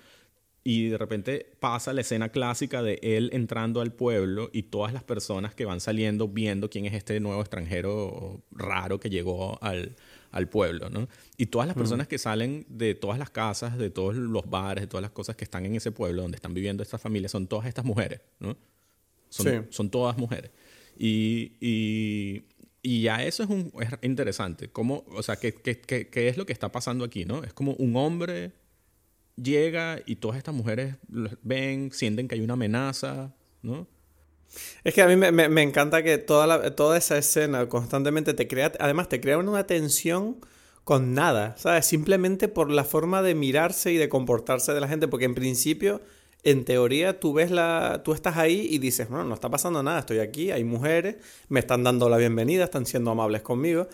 Y de repente pasa la escena clásica de él entrando al pueblo y todas las personas que van saliendo viendo quién es este nuevo extranjero raro que llegó al, al pueblo, ¿no? Y todas las personas que salen de todas las casas, de todos los bares, de todas las cosas que están en ese pueblo donde están viviendo estas familias, son todas estas mujeres, ¿no? Son, Sí. son todas mujeres. Y, y, ya eso es, un, es interesante. ¿Cómo, o sea, ¿qué, qué, qué, es lo que está pasando aquí, no? Es como un hombre llega y todas estas mujeres ven, sienten que hay una amenaza, ¿no? Es que a mí me, me- me encanta que toda, la- toda esa escena constantemente te crea, además te crea una tensión con nada, ¿sabes? Simplemente por la forma de mirarse y de comportarse de la gente, porque en principio, en teoría, tú ves la, tú estás ahí y dices, bueno, no está pasando nada, estoy aquí, hay mujeres, me están dando la bienvenida, están siendo amables conmigo.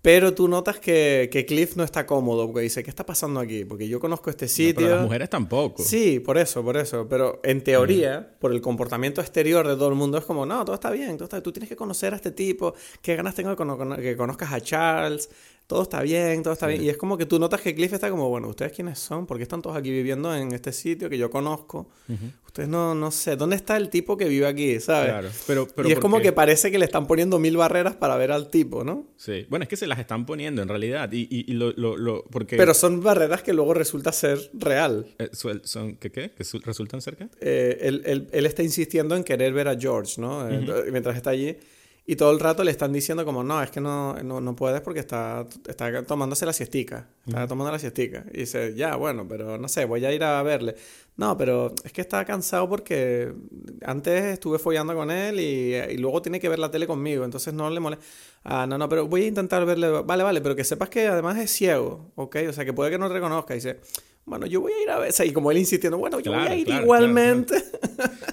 Pero tú notas que, que Cliff no está cómodo, porque dice, ¿qué está pasando aquí? Porque yo conozco este No, sitio. pero las mujeres tampoco. Sí, por eso, por eso. Pero en teoría, por el comportamiento exterior de todo el mundo, es como, no, todo está bien, todo está Tú tienes que conocer a este tipo, qué ganas tengo de cono- que conozcas a Charles, todo está bien, todo está bien. Y es como que tú notas que Cliff está como, bueno, ¿ustedes quiénes son? ¿Por qué están todos aquí viviendo en este sitio que yo conozco? Ustedes no, no sé, ¿dónde está el tipo que vive aquí, sabes? Claro, pero, pero y es como porque- que parece que le están poniendo mil barreras para ver al tipo, ¿no? Sí. Bueno, es que se las están poniendo en realidad. Y, y, y lo, lo, lo- porque... Pero son barreras que luego resulta ser real. eh, son, ¿qué qué? ¿Que su- resultan cerca? eh, él, él- él está insistiendo en querer ver a George, ¿no? Eh, Mientras está allí. Y todo el rato le están diciendo como, no, es que no, no, no puedes porque está, está tomándose la siestica. Está tomando la siestica. Y dice, ya, bueno, pero no sé, voy a ir a verle. No, pero es que está cansado porque antes estuve follando con él y, y luego tiene que ver la tele conmigo. Entonces no le molesta. Ah, no, no, pero voy a intentar verle. Vale, vale, pero que sepas que además es ciego, ¿ok? O sea, que puede que no reconozca. Y dice, bueno, yo voy a ir a ver. O sea, y como él insistiendo, bueno, yo voy Claro, a ir claro, igualmente.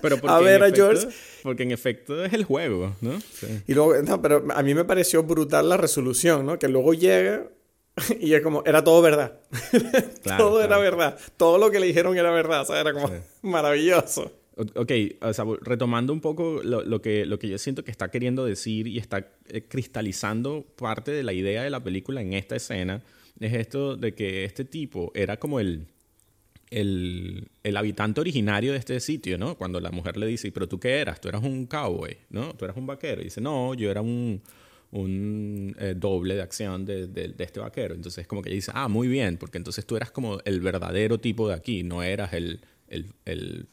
Pero porque a ver a George. Porque en efecto es el juego, ¿no? Sí. Y luego, no, pero a mí me pareció brutal la resolución, ¿no? Que luego llega y es como, era todo verdad. Claro, todo era verdad. Todo lo que le dijeron era verdad. O sea, era como Sí. maravilloso. Ok, o sea, retomando un poco lo, lo que, lo que yo siento que está queriendo decir y está eh, cristalizando parte de la idea de la película en esta escena, es esto de que este tipo era como el, el, el habitante originario de este sitio, ¿no? Cuando la mujer le dice, pero tú qué eras, tú eras un cowboy, ¿no? Tú eras un vaquero. Y dice, no, yo era un, un eh, doble de acción de, de- de este vaquero. Entonces como que ella dice, ah, muy bien, porque entonces tú eras como el verdadero tipo de aquí, no eras el, el, el,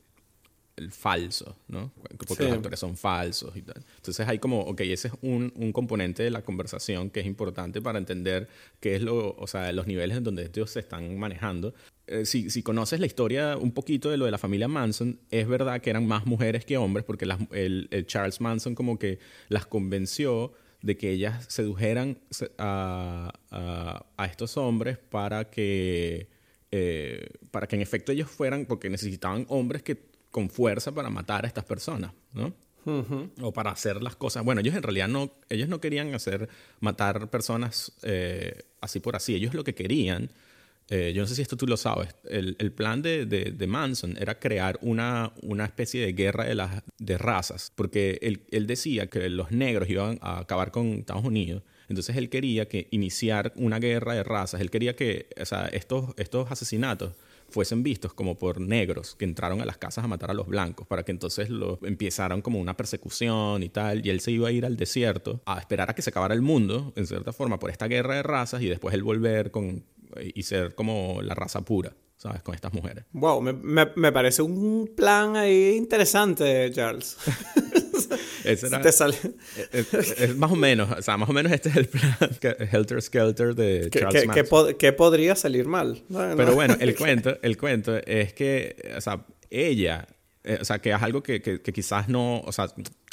el falso, ¿no? Porque Sí. los actores son falsos y tal. Entonces hay como, ok, ese es un, un componente de la conversación que es importante para entender qué es lo, o sea, los niveles en donde estos se están manejando. Eh, si, si conoces la historia un poquito de lo de la familia Manson, es verdad que eran más mujeres que hombres porque las- el, el Charles Manson como que las convenció de que ellas sedujeran se- a, a- a estos hombres para que, eh, para que en efecto ellos fueran, porque necesitaban hombres que con fuerza para matar a estas personas, ¿no? O para hacer las cosas. Bueno, ellos en realidad no, ellos no querían hacer, matar personas eh, así por así. Ellos lo que querían, eh, yo no sé si esto tú lo sabes, el, plan de, de- de Manson era crear una, una especie de guerra de, las, de razas, porque él, decía que los negros iban a acabar con Estados Unidos. Entonces él quería que iniciar una guerra de razas. Él quería que o sea, estos, estos asesinatos fuesen vistos como por negros que entraron a las casas a matar a los blancos, para que entonces lo empezaran como una persecución y tal, y él se iba a ir al desierto a esperar a que se acabara el mundo, en cierta forma, por esta guerra de razas, y después él volver con, y ser como la raza pura, ¿sabes? Con estas mujeres. Wow, me, me- me parece un plan ahí interesante, Charles. Ese era- Te sale- es, es- es más o menos, o sea, más o menos este es el plan Helter Skelter de ¿Qué, Charles qué- qué pod- qué podría salir mal? No, Pero no. bueno, el cuento, el cuento es que, o sea, ella, eh, o sea, que es algo que, que- que quizás no, o sea,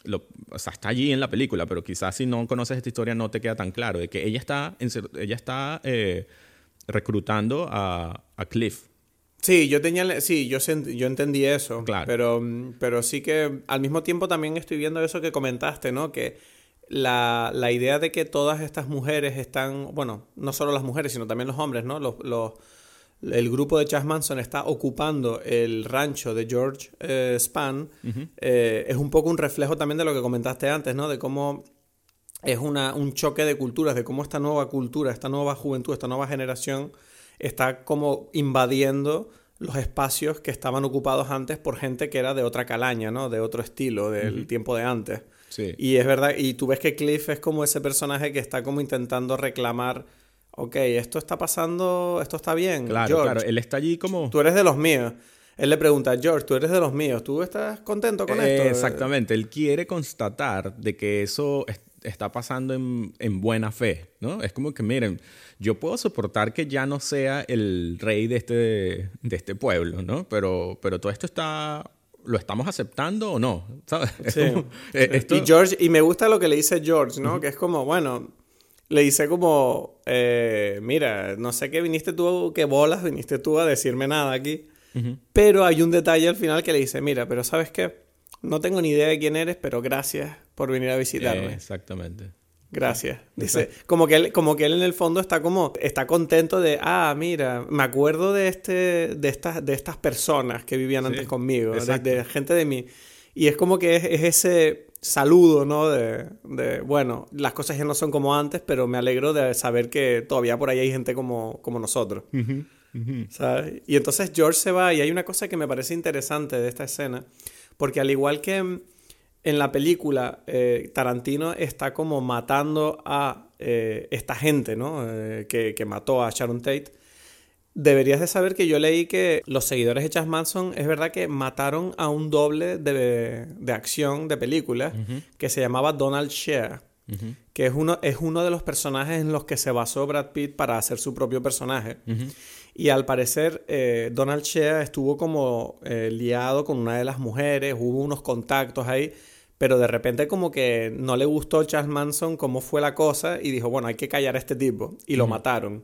lo- o sea, está allí en la película, pero quizás si no conoces esta historia no te queda tan claro, de que ella está, en ella está eh, reclutando a, a Cliff. Sí, yo tenía, sí, yo, yo entendí eso. Claro. Pero, pero sí que al mismo tiempo también estoy viendo eso que comentaste, ¿no? Que la, la idea de que todas estas mujeres están, bueno, no solo las mujeres, sino también los hombres, ¿no? Los, los- el grupo de Charles Manson está ocupando el rancho de George eh, Span. Eh, es un poco un reflejo también de lo que comentaste antes, ¿no? De cómo es una, un choque de culturas, de cómo esta nueva cultura, esta nueva juventud, esta nueva generación está como invadiendo los espacios que estaban ocupados antes por gente que era de otra calaña, ¿no? De otro estilo, del tiempo de antes. Sí. Y es verdad, y tú ves que Cliff es como ese personaje que está como intentando reclamar, ok, esto está pasando, esto está bien, Claro, George, claro, él está allí como... tú eres de los míos. Él le pregunta, George, tú eres de los míos, ¿tú estás contento con Eh, esto? Exactamente, él quiere constatar de que eso es- está pasando en, en buena fe, ¿no? Es como que, miren, yo puedo soportar que ya no sea el rey de este, de este pueblo, ¿no? Pero, pero todo esto está ¿lo estamos aceptando o no? ¿Sabes? Eh, y George, y me gusta lo que le dice George, ¿no? Que es como, bueno, le dice como, eh, mira, no sé qué viniste tú, qué bolas viniste tú a decirme nada aquí. Pero hay un detalle al final que le dice, mira, pero ¿sabes qué? No tengo ni idea de quién eres, pero gracias por venir a visitarme. exactamente. Gracias. Dice, como que él, como que él en el fondo está como, está contento de, ah, mira, me acuerdo de este, de estas, de estas personas que vivían antes conmigo, de, gente de mí. Y es como que es, ese saludo, ¿no? De, de, bueno, las cosas ya no son como antes, pero me alegro de saber que todavía por ahí hay gente como, como nosotros. Y entonces George se va y hay una cosa que me parece interesante de esta escena, porque al igual que en la película eh, Tarantino está como matando a eh, esta gente, ¿no? Eh, que, mató a Sharon Tate. Deberías de saber que yo leí que los seguidores de Charles Manson es verdad que mataron a un doble de, acción de película que se llamaba Donald Shea, que es uno, es uno de los personajes en los que se basó Brad Pitt para hacer su propio personaje. Y al parecer Donald Shea estuvo como liado con una de las mujeres, hubo unos contactos ahí pero de repente como que no le gustó Charles Manson cómo fue la cosa y dijo, bueno, hay que callar a este tipo. Y lo mataron.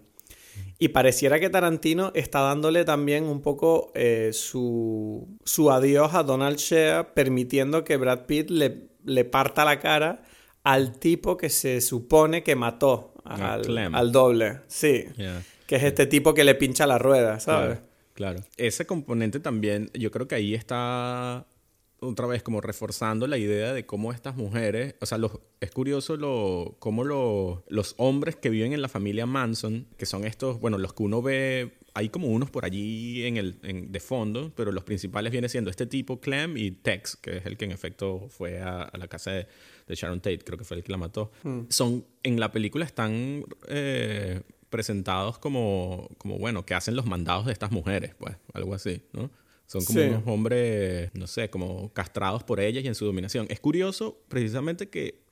Y pareciera que Tarantino está dándole también un poco eh, su, su adiós a Donald Shea, permitiendo que Brad Pitt le, le parta la cara al tipo que se supone que mató al, doble. Sí. Que es este tipo que le pincha la rueda, ¿sabes? claro. Ese componente también, yo creo que ahí está otra vez como reforzando la idea de cómo estas mujeres, o sea, los, es curioso lo, cómo los hombres que viven en la familia Manson, que son estos, bueno, los que uno ve, hay como unos por allí en el, de fondo, pero los principales vienen siendo este tipo, Clem y Tex, que es el que en efecto fue a, la casa de, Sharon Tate, creo que fue el que la mató. Hmm. Son, en la película están... Eh, presentados como, como, bueno, que hacen los mandados de estas mujeres, pues, algo así, ¿no? Son como unos hombres, no sé, como castrados por ellas y en su dominación. Es curioso precisamente que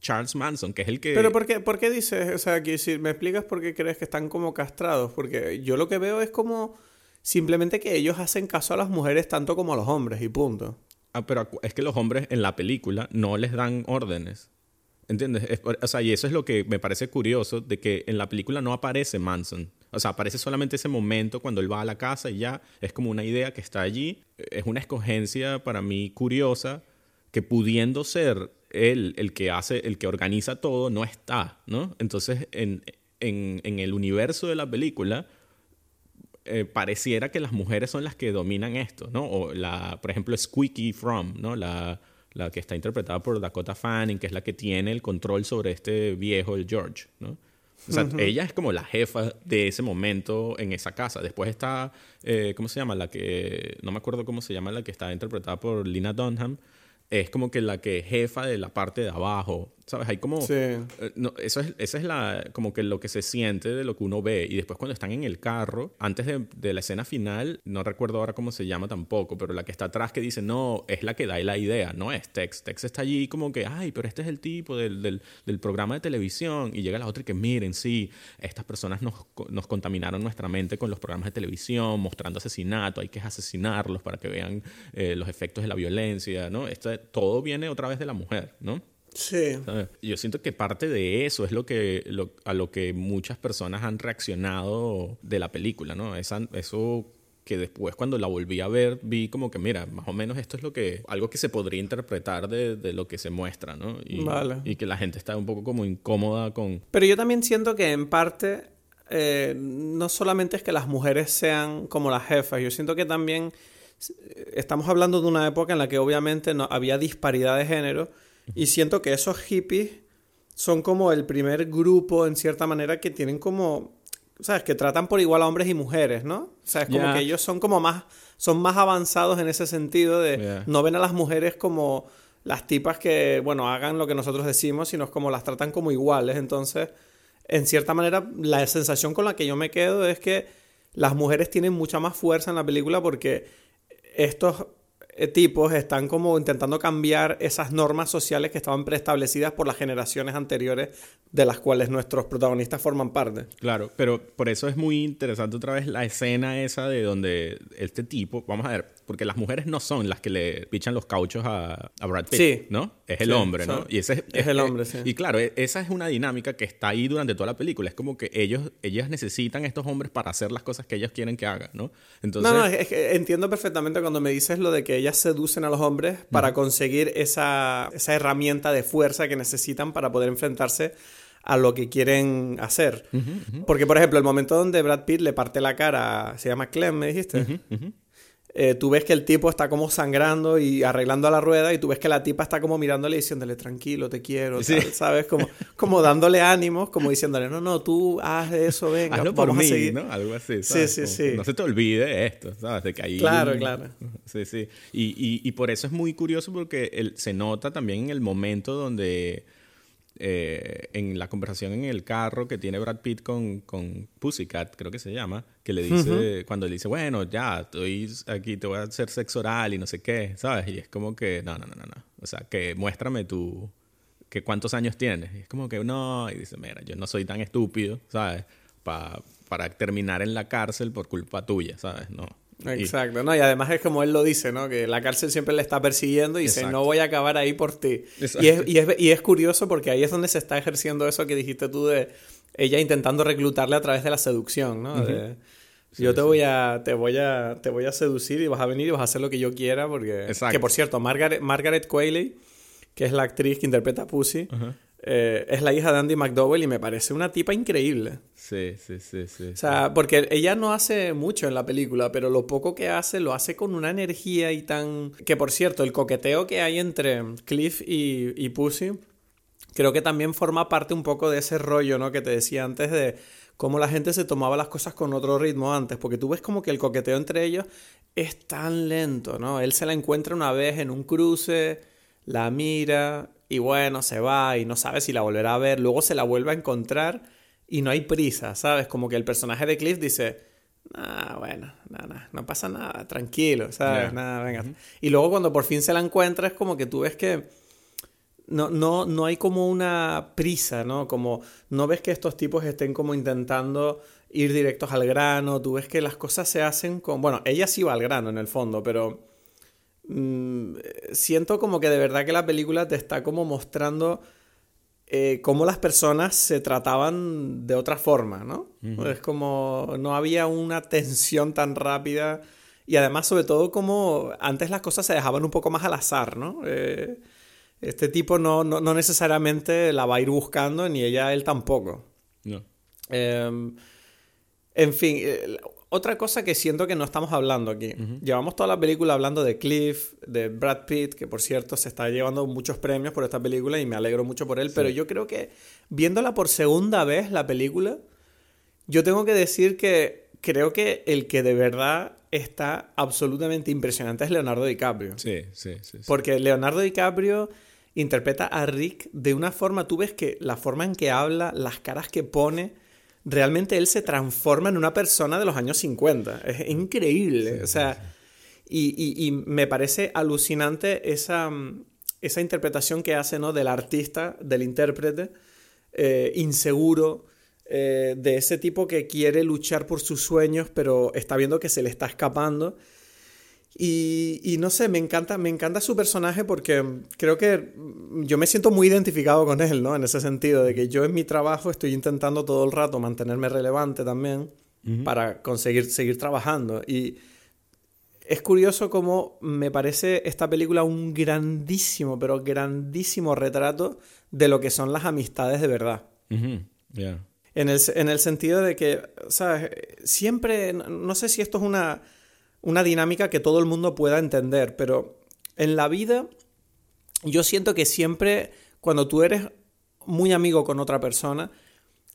Charles Manson, que es el que... Pero ¿por qué, por qué dices, o sea, que si me explicas por qué crees que están como castrados? Porque yo lo que veo es como simplemente que ellos hacen caso a las mujeres tanto como a los hombres y punto. Ah, pero es que los hombres en la película no les dan órdenes. ¿Entiendes? o sea, y eso es lo que me parece curioso, de que en la película no aparece Manson. O sea, aparece solamente ese momento cuando él va a la casa y ya es como una idea que está allí. Es una escogencia para mí curiosa que pudiendo ser él el que hace, el que organiza todo, no está, ¿no? Entonces, en, el universo de la película, eh, pareciera que las mujeres son las que dominan esto, ¿no? O la, por ejemplo, Squeaky From, ¿no? La, la que está interpretada por Dakota Fanning, que es la que tiene el control sobre este viejo, el George, ¿no? O sea, ella es como la jefa de ese momento en esa casa. Después está, eh, ¿cómo se llama? La que, no me acuerdo cómo se llama, la que está interpretada por Lina Dunham. Es como que la que jefa de la parte de abajo. ¿Sabes? Hay como... Eh, eso es, esa es la, como que lo que se siente de lo que uno ve. Y después cuando están en el carro, antes de, la escena final, no recuerdo ahora cómo se llama tampoco, pero la que está atrás que dice, no, es la que da la idea, no es Tex. Tex está allí como que, ay, pero este es el tipo del, del, del programa de televisión. Y llega la otra y que, miren, sí, estas personas nos, nos contaminaron nuestra mente con los programas de televisión, mostrando asesinato, hay que asesinarlos para que vean eh, los efectos de la violencia, ¿no? Esto, todo viene otra vez de la mujer, ¿no? Sí. Yo siento que parte de eso es lo que, a lo que muchas personas han reaccionado de la película, ¿no? eso que después cuando la volví a ver vi como que mira, más o menos esto es lo que algo que se podría interpretar de, lo que se muestra, ¿no? Y, y, que la gente está un poco como incómoda con... Pero yo también siento que en parte eh, no solamente es que las mujeres sean como las jefas, yo siento que también estamos hablando de una época en la que obviamente no había disparidad de género y siento que esos hippies son como el primer grupo, en cierta manera, que tienen como, ¿sabes? Que tratan por igual a hombres y mujeres, ¿no? O sea, es como que ellos son como más, son más avanzados en ese sentido de no ven a las mujeres como las tipas que, bueno, hagan lo que nosotros decimos, sino como las tratan como iguales. Entonces, en cierta manera, la sensación con la que yo me quedo es que las mujeres tienen mucha más fuerza en la película porque estos tipos están como intentando cambiar esas normas sociales que estaban preestablecidas por las generaciones anteriores de las cuales nuestros protagonistas forman parte. Claro, pero por eso es muy interesante otra vez la escena esa de donde este tipo, vamos a ver, porque las mujeres no son las que le pichan los cauchos a, Brad Pitt, sí. ¿no? Es el hombre, ¿no? y ese es, el hombre, sí. Y claro, e, esa es una dinámica que está ahí durante toda la película. Es como que ellos, ellas necesitan estos hombres para hacer las cosas que ellos quieren que hagan, ¿no? Entonces... No, no, es que entiendo perfectamente cuando me dices lo de que ellas seducen a los hombres para conseguir esa, esa herramienta de fuerza que necesitan para poder enfrentarse a lo que quieren hacer. Porque, por ejemplo, el momento donde Brad Pitt le parte la cara, se llama Clem, me dijiste. Eh, tú ves que el tipo está como sangrando y arreglando a la rueda y tú ves que la tipa está como mirándole y diciéndole tranquilo, te quiero, ¿sabes? Como, como dándole ánimos, como diciéndole, no, no, tú haz eso, venga, Hazlo por mí, ¿no? Algo así, Sí, sí, sí. No se te olvide esto, ¿sabes? De que ahí... Claro, claro. Sí, sí. Y, y, y por eso es muy curioso porque él, se nota también en el momento donde eh, en la conversación en el carro que tiene Brad Pitt con, con Pussycat, creo que se llama, que le dice, cuando le dice, bueno, ya, estoy aquí, te voy a hacer sexo oral y no sé qué, ¿sabes? Y es como que, no, no, no, no, no. O sea, que muéstrame tu, que cuántos años tienes. Y es como que, no, y dice, mira, yo no soy tan estúpido, ¿sabes? para terminar en la cárcel por culpa tuya, ¿sabes? No. Exacto, ¿no? Y además es como él lo dice, ¿no? Que la cárcel siempre le está persiguiendo y dice, no voy a acabar ahí por ti. Y es, y, es, y es, curioso porque ahí es donde se está ejerciendo eso que dijiste tú de ella intentando reclutarle a través de la seducción, ¿no? yo te voy a te voy a te voy a seducir y vas a venir y vas a hacer lo que yo quiera porque que por cierto, Margaret Margaret Qualley, que es la actriz que interpreta a Pussy, eh, es la hija de Andy McDowell y me parece una tipa increíble. Sí, sí, sí, sí. O sea, porque ella no hace mucho en la película, pero lo poco que hace lo hace con una energía y tan... Que por cierto, el coqueteo que hay entre Cliff y, y Pussy, creo que también forma parte un poco de ese rollo, ¿no? Que te decía antes de cómo la gente se tomaba las cosas con otro ritmo antes, porque tú ves como que el coqueteo entre ellos es tan lento, ¿no? Él se la encuentra una vez en un cruce, la mira, y bueno, se va y no sabe si la volverá a ver, luego se la vuelve a encontrar y no hay prisa, ¿sabes? Como que el personaje de Cliff dice, ah, bueno, nada, no pasa nada, tranquilo, ¿sabes? Nada, venga. Y luego cuando por fin se la encuentra es como que tú ves que no, no, no hay como una prisa, ¿no? Como no ves que estos tipos estén como intentando ir directos al grano, tú ves que las cosas se hacen con... Bueno, ella sí va al grano en el fondo, pero Mm, siento como que de verdad que la película te está como mostrando eh, cómo las personas se trataban de otra forma, ¿no? Es como no había una tensión tan rápida y además sobre todo como antes las cosas se dejaban un poco más al azar, ¿no? Eh, este tipo no, no, no, necesariamente la va a ir buscando ni ella él tampoco. No. Em, en fin, eh, otra cosa que siento que no estamos hablando aquí. Llevamos toda la película hablando de Cliff, de Brad Pitt, que por cierto se está llevando muchos premios por esta película y me alegro mucho por él, pero yo creo que viéndola por segunda vez la película, yo tengo que decir que creo que el que de verdad está absolutamente impresionante es Leonardo DiCaprio. Sí, sí, sí. Porque Leonardo DiCaprio interpreta a Rick de una forma, tú ves que la forma en que habla, las caras que pone realmente él se transforma en una persona de los años 50. Es increíble. o sea, Y, me parece alucinante esa, esa interpretación que hace ¿no? del artista, del intérprete, eh, inseguro, eh, de ese tipo que quiere luchar por sus sueños, pero está viendo que se le está escapando. Y, no sé, me encanta, me encanta su personaje porque creo que yo me siento muy identificado con él, ¿no? En ese sentido, de que yo en mi trabajo estoy intentando todo el rato mantenerme relevante también para conseguir seguir trabajando. Y es curioso cómo me parece esta película un grandísimo, pero grandísimo retrato de lo que son las amistades de verdad. En, el, en el sentido de que, ¿sabes? Siempre, no sé si esto es una una dinámica que todo el mundo pueda entender, pero en la vida yo siento que siempre cuando tú eres muy amigo con otra persona,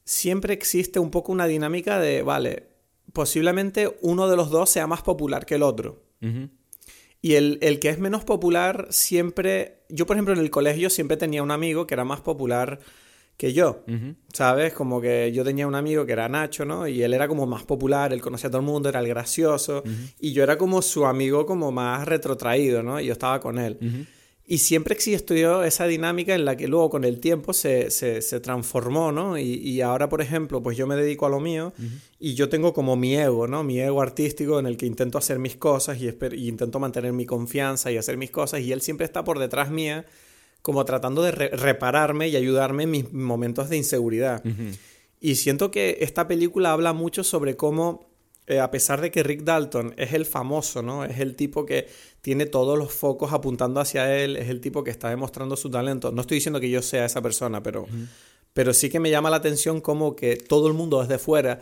siempre existe un poco una dinámica de, vale, posiblemente uno de los dos sea más popular que el otro. Y el, el, que es menos popular siempre, yo por ejemplo en el colegio siempre tenía un amigo que era más popular que yo, ¿sabes? Como que yo tenía un amigo que era Nacho, ¿no? Y él era como más popular, él conocía a todo el mundo, era el gracioso, y yo era como su amigo como más retrotraído, ¿no? Y yo estaba con él. Y siempre existió esa dinámica en la que luego con el tiempo se, se, se transformó, ¿no? Y, y, ahora, por ejemplo, pues yo me dedico a lo mío y yo tengo como mi ego, ¿no? Mi ego artístico en el que intento hacer mis cosas y, y intento mantener mi confianza y hacer mis cosas y él siempre está por detrás mía como tratando de repararme y ayudarme en mis momentos de inseguridad. Y siento que esta película habla mucho sobre cómo, eh, a pesar de que Rick Dalton es el famoso, ¿no? Es el tipo que tiene todos los focos apuntando hacia él, es el tipo que está demostrando su talento. No estoy diciendo que yo sea esa persona, pero, pero sí que me llama la atención como que todo el mundo desde fuera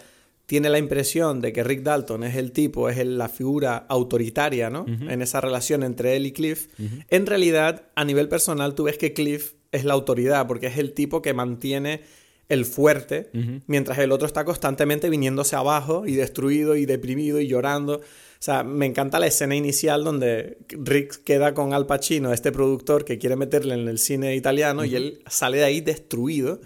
tiene la impresión de que Rick Dalton es el tipo, es la figura autoritaria, ¿no? En esa relación entre él y Cliff. En realidad, a nivel personal, tú ves que Cliff es la autoridad, porque es el tipo que mantiene el fuerte, mientras el otro está constantemente viniéndose abajo y destruido y deprimido y llorando. O sea, me encanta la escena inicial donde Rick queda con Al Pacino, este productor que quiere meterle en el cine italiano, y él sale de ahí destruido.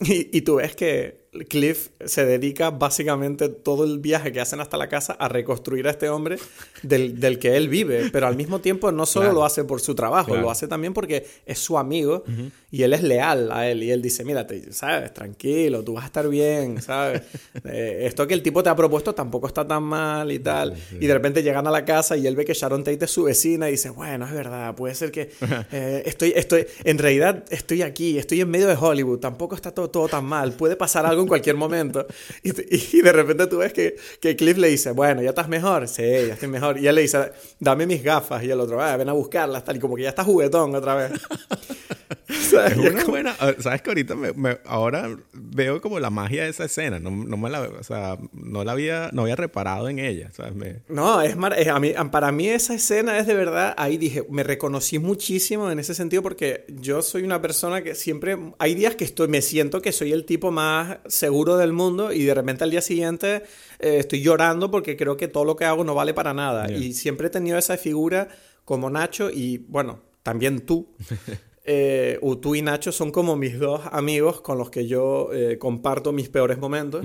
y, y, tú ves que Cliff se dedica básicamente todo el viaje que hacen hasta la casa a reconstruir a este hombre del, del que él vive, pero al mismo tiempo no solo lo hace por su trabajo, lo hace también porque es su amigo y él es leal a él y él dice, mira, sabes, tranquilo, tú vas a estar bien, sabes, eh, esto que el tipo te ha propuesto tampoco está tan mal y tal, y de repente llegan a la casa y él ve que Sharon Tate es su vecina y dice, bueno, es verdad, puede ser que eh, estoy, estoy, en realidad estoy aquí, estoy en medio de Hollywood, tampoco está todo, todo tan mal, puede pasar algo en cualquier momento. Y, y, de repente tú ves que, que Cliff le dice, bueno, ¿ya estás mejor? Sí, ya estoy mejor. Y él le dice, dame mis gafas. Y el otro, ah, ven a buscarlas, tal. Y como que ya está juguetón otra vez. ¿Sabes? Es una buena... ¿Sabes que ahorita me, ahora veo como la magia de esa escena? No, no me la... O sea, no la había... No había reparado en ella, ¿sabes? No, es, mar... a mí, para mí esa escena es de verdad... Ahí dije, me reconocí muchísimo en ese sentido porque yo soy una persona que siempre... Hay días que estoy... Me siento que soy el tipo más seguro del mundo y de repente al día siguiente eh, estoy llorando porque creo que todo lo que hago no vale para nada. Y siempre he tenido esa figura como Nacho y bueno, también tú. eh, tú y Nacho son como mis dos amigos con los que yo eh, comparto mis peores momentos.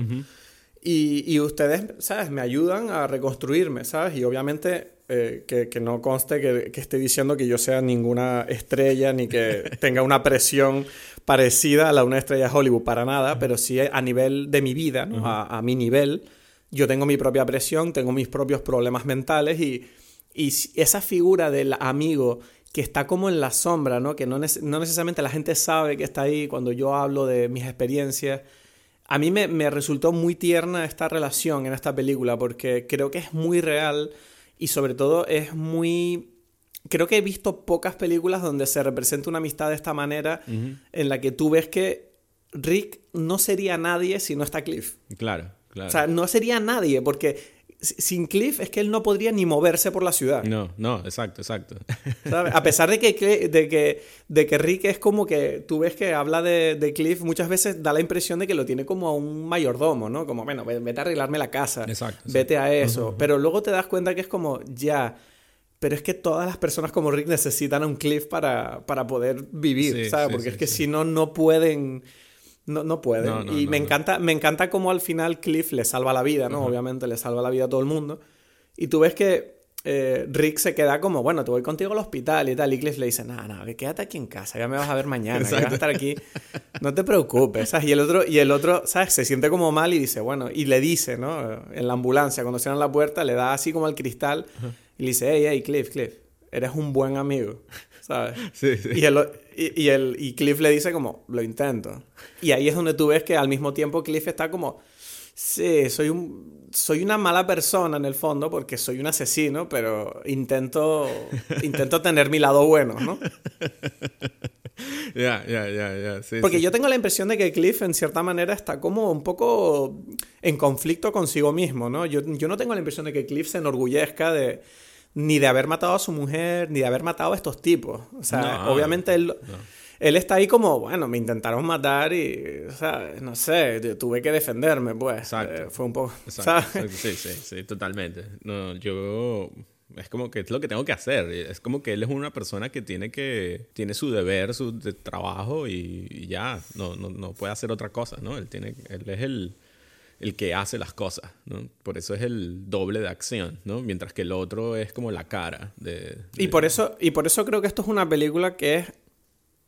y, y, ustedes, ¿sabes? Me ayudan a reconstruirme, ¿sabes? Y obviamente eh, que, que, no conste que, que, esté diciendo que yo sea ninguna estrella ni que tenga una presión parecida a la de una estrella de Hollywood, para nada, pero sí a nivel de mi vida, a, a, mi nivel, yo tengo mi propia presión, tengo mis propios problemas mentales y, y esa figura del amigo que está como en la sombra, ¿no? que no, no, necesariamente la gente sabe que está ahí cuando yo hablo de mis experiencias. A mí me, me resultó muy tierna esta relación en esta película porque creo que es muy real y sobre todo es muy creo que he visto pocas películas donde se representa una amistad de esta manera, en la que tú ves que Rick no sería nadie si no está Cliff. Claro, claro. O sea, no sería nadie, porque sin Cliff es que él no podría ni moverse por la ciudad. No, no, exacto, exacto. A pesar de que, de, que, de que Rick es como que tú ves que habla de, de, Cliff, muchas veces da la impresión de que lo tiene como a un mayordomo, ¿no? Como, bueno, vete a arreglarme la casa, exacto, vete a eso. Pero luego te das cuenta que es como, ya, pero es que todas las personas como Rick necesitan un Cliff para, para poder vivir, ¿sabes? Porque es que si no, no pueden... No, no pueden. y me, encanta, me encanta cómo al final Cliff le salva la vida, ¿no? Obviamente le salva la vida a todo el mundo. Y tú ves que eh, Rick se queda como, bueno, te voy contigo al hospital y tal. Y Cliff le dice, no, no, quédate aquí en casa, ya me vas a ver mañana, ya vas a estar aquí. No te preocupes, ¿sabes? Y el otro, y el otro, ¿sabes? Se siente como mal y dice, bueno, y le dice, ¿no? En la ambulancia, cuando cierran la puerta, le da así como al cristal. Y le dice, hey, hey, Cliff, Cliff, eres un buen amigo, ¿sabes? Sí, sí. Y, el, y, y, y Cliff le dice como, lo intento. Y ahí es donde tú ves que al mismo tiempo Cliff está como, sí, soy, un, soy una mala persona en el fondo porque soy un asesino, pero intento, intento tener mi lado bueno, ¿no? Ya, ya, ya, ya. Porque yo tengo la impresión de que Cliff, en cierta manera, está como un poco en conflicto consigo mismo, ¿no? Yo, yo no tengo la impresión de que Cliff se enorgullezca de ni de haber matado a su mujer, ni de haber matado a estos tipos. O sea, obviamente él, él está ahí como, bueno, me intentaron matar y, o sea, no sé, tuve que defenderme, pues. Exacto. Eh, fue un poco... Exacto. Sí, sí, sí, totalmente. No, yo Es como que es lo que tengo que hacer. Es como que él es una persona que tiene que tiene su deber, su trabajo y, ya, no, no, no, puede hacer otra cosa, ¿no? Él, tiene, él es el, el que hace las cosas, ¿no? Por eso es el doble de acción, ¿no? Mientras que el otro es como la cara de... Y, por eso, y por eso creo que esto es una película que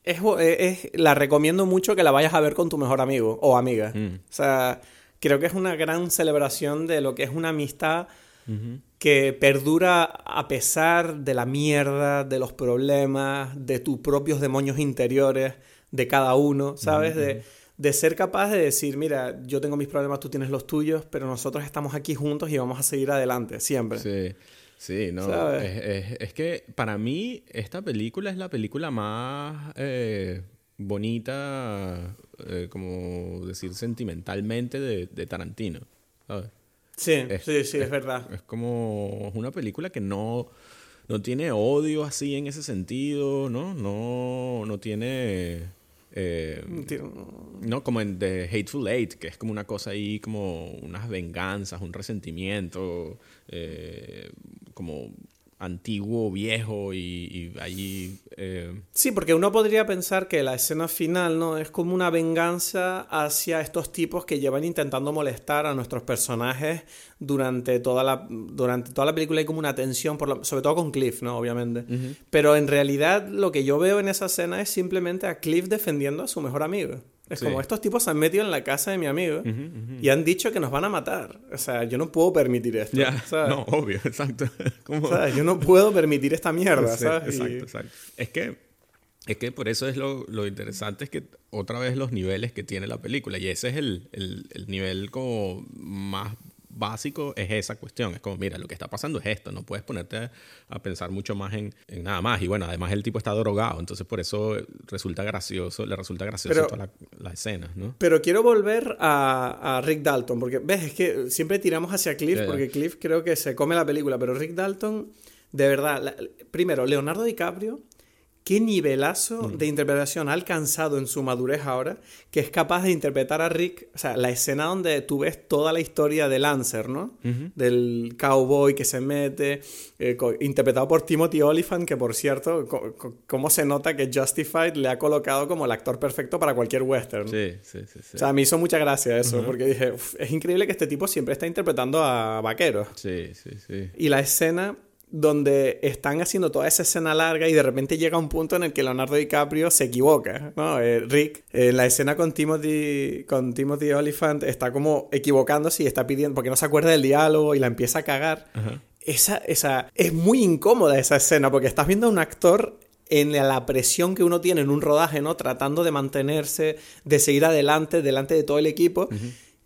es, es, La recomiendo mucho que la vayas a ver con tu mejor amigo o amiga. Mm. O sea, creo que es una gran celebración de lo que es una amistad que perdura a pesar de la mierda, de los problemas, de tus propios demonios interiores, de cada uno, ¿sabes? De de ser capaz de decir, mira, yo tengo mis problemas, tú tienes los tuyos, pero nosotros estamos aquí juntos y vamos a seguir adelante, siempre. Sí, sí, no. Es, que para mí esta película es la película más eh, bonita, eh, como decir, sentimentalmente de, Tarantino, ¿sabes? Sí, sí, sí, es, verdad. Es como una película que no, no tiene odio así en ese sentido, ¿no? No, no tiene eh, no, como en The Hateful Eight, que es como una cosa ahí, como unas venganzas, un resentimiento, eh, como antiguo, viejo y, allí... Eh, sí, porque uno podría pensar que la escena final no es como una venganza hacia estos tipos que llevan intentando molestar a nuestros personajes durante toda la, durante toda la película. Hay como una tensión, por sobre todo con Cliff, ¿no? Obviamente. Pero en realidad lo que yo veo en esa escena es simplemente a Cliff defendiendo a su mejor amigo. Es como estos tipos se han metido en la casa de mi amigo y han dicho que nos van a matar. O sea, yo no puedo permitir esto. No, obvio, exacto. Yo no puedo permitir esta mierda, ¿sabes? Exacto, exacto. Es que, es que por eso es lo, lo, interesante, es que otra vez los niveles que tiene la película. Y ese es el, el, el nivel como más básico es esa cuestión. Es como, mira, lo que está pasando es esto. No puedes ponerte a, pensar mucho más en, nada más. Y bueno, además el tipo está drogado. Entonces por eso resulta gracioso, le resulta gracioso toda la, escena, ¿no? Pero quiero volver a, Rick Dalton. Porque, ves, es que siempre tiramos hacia Cliff. Porque Cliff creo que se come la película. Pero Rick Dalton, de verdad, primero, Leonardo DiCaprio qué nivelazo mm. de interpretación ha alcanzado en su madurez ahora, que es capaz de interpretar a Rick, o sea, la escena donde tú ves toda la historia de Lancer, ¿no? Del cowboy que se mete, eh, interpretado por Timothy Oliphant, que por cierto, cómo se nota que Justified le ha colocado como el actor perfecto para cualquier western. Sí, sí, sí. O sea, me hizo mucha gracia eso, porque dije, es increíble que este tipo siempre está interpretando a vaqueros. Sí, sí, sí. Y la escena donde están haciendo toda esa escena larga y de repente llega un punto en el que Leonardo DiCaprio se equivoca, ¿no? Eh, Rick, en la escena con Timothy, con Timothy Oliphant, está como equivocándose y está pidiendo, porque no se acuerda del diálogo y la empieza a cagar. Esa, esa, es muy incómoda esa escena porque estás viendo a un actor en la presión que uno tiene en un rodaje, ¿no? Tratando de mantenerse, de seguir adelante, delante de todo el equipo.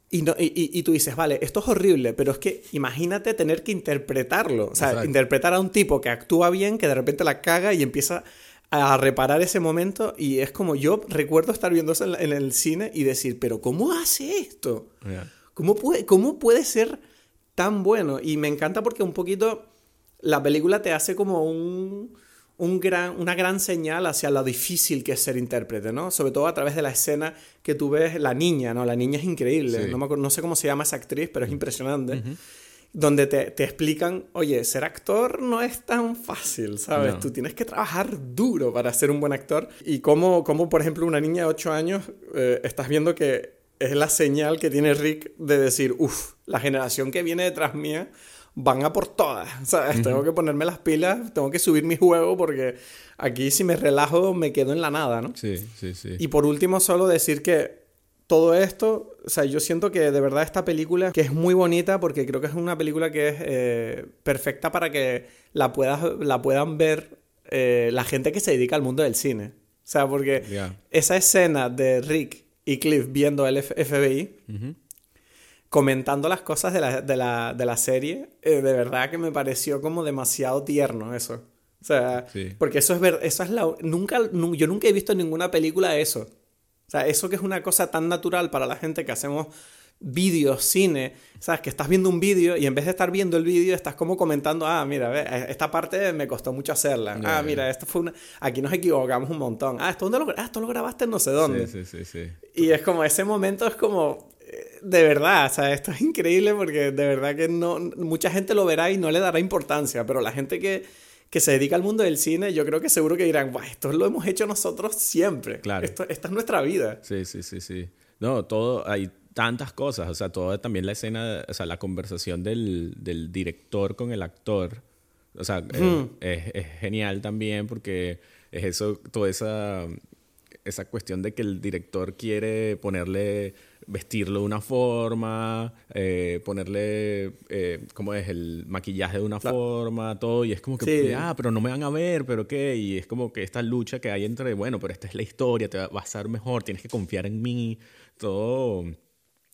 Y, y, tú dices, vale, esto es horrible, pero es que imagínate tener que interpretarlo. O sea, interpretar a un tipo que actúa bien, que de repente la caga y empieza a reparar ese momento. Y es como yo recuerdo estar viendo eso en, el cine y decir, pero ¿cómo hace esto? ¿Cómo, puede, ¿Cómo puede ser tan bueno? Y me encanta porque un poquito la película te hace como un un gran, una gran señal hacia lo difícil que es ser intérprete, ¿no? Sobre todo a través de la escena que tú ves, la niña, ¿no? La niña es increíble, no, no, sé cómo se llama esa actriz, pero es impresionante. Donde te, te, explican, oye, ser actor no es tan fácil, ¿sabes? Tú tienes que trabajar duro para ser un buen actor. Y cómo, cómo por ejemplo, una niña de 8 años, eh, estás viendo que es la señal que tiene Rick de decir, uff, la generación que viene detrás mía van a por todas, ¿sabes? Tengo que ponerme las pilas, tengo que subir mi juego porque aquí si me relajo me quedo en la nada, ¿no? Sí, sí, sí. Y por último, solo decir que todo esto, o sea, yo siento que de verdad esta película, que es muy bonita porque creo que es una película que es eh, perfecta para que la, puedas, la puedan ver eh, la gente que se dedica al mundo del cine. O sea, porque esa escena de Rick y Cliff viendo el FBI comentando las cosas de la, de la, de la serie, eh, de verdad que me pareció como demasiado tierno eso. O sea, porque eso es ver, eso es la nunca yo nunca he visto en ninguna película eso. O sea, eso que es una cosa tan natural para la gente que hacemos vídeos, cine, sabes que estás viendo un vídeo y en vez de estar viendo el vídeo estás como comentando, ah, mira, ve, eh, esta parte me costó mucho hacerla. ah, mira, esto fue una aquí nos equivocamos un montón. Ah, esto, ¿dónde lo... Ah, esto lo grabaste en no sé dónde. Sí, sí, sí, sí. Y es como ese momento es como de verdad, o sea, esto es increíble porque de verdad que no, mucha gente lo verá y no le dará importancia, pero la gente que, que se dedica al mundo del cine, yo creo que seguro que dirán, guau, esto lo hemos hecho nosotros siempre. Claro. Esto, esta es nuestra vida. Sí, sí, sí, sí. No, todo, hay tantas cosas, o sea, todo también la escena, o sea, la conversación del, del director con el actor, o sea, es, es, genial también porque es eso, toda esa, esa cuestión de que el director quiere ponerle, vestirlo de una forma, eh, ponerle, eh, ¿cómo es? El maquillaje de una forma, todo, y es como que, Sí. ah, pero no me van a ver, pero qué, y es como que esta lucha que hay entre, bueno, pero esta es la historia, te va a ser mejor, tienes que confiar en mí, todo,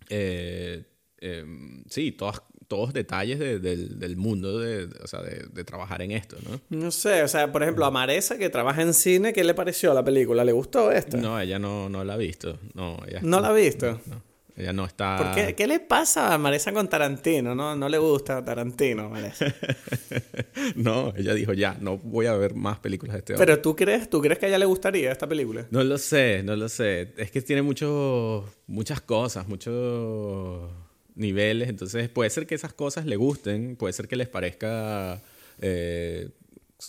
eh, eh, sí, todas, todos detalles de- del, del mundo de, o sea, de, trabajar en esto, ¿no? No sé, o sea, por ejemplo, a Maresa, que trabaja en cine, ¿qué le pareció la película? ¿Le gustó esta? No, ella no, no la ha visto, no, ella, ¿No la ha visto? no, ella no está... ¿Por qué, qué le pasa a Maresa con Tarantino? No, no le gusta Tarantino, Maresa. no, ella dijo ya, no voy a ver más películas de este hombre. Pero tú crees, ¿tú crees que a ella le gustaría esta película? No lo sé, no lo sé. Es que tiene muchos, muchas cosas, muchos niveles. Entonces puede ser que esas cosas le gusten, puede ser que les parezca, eh,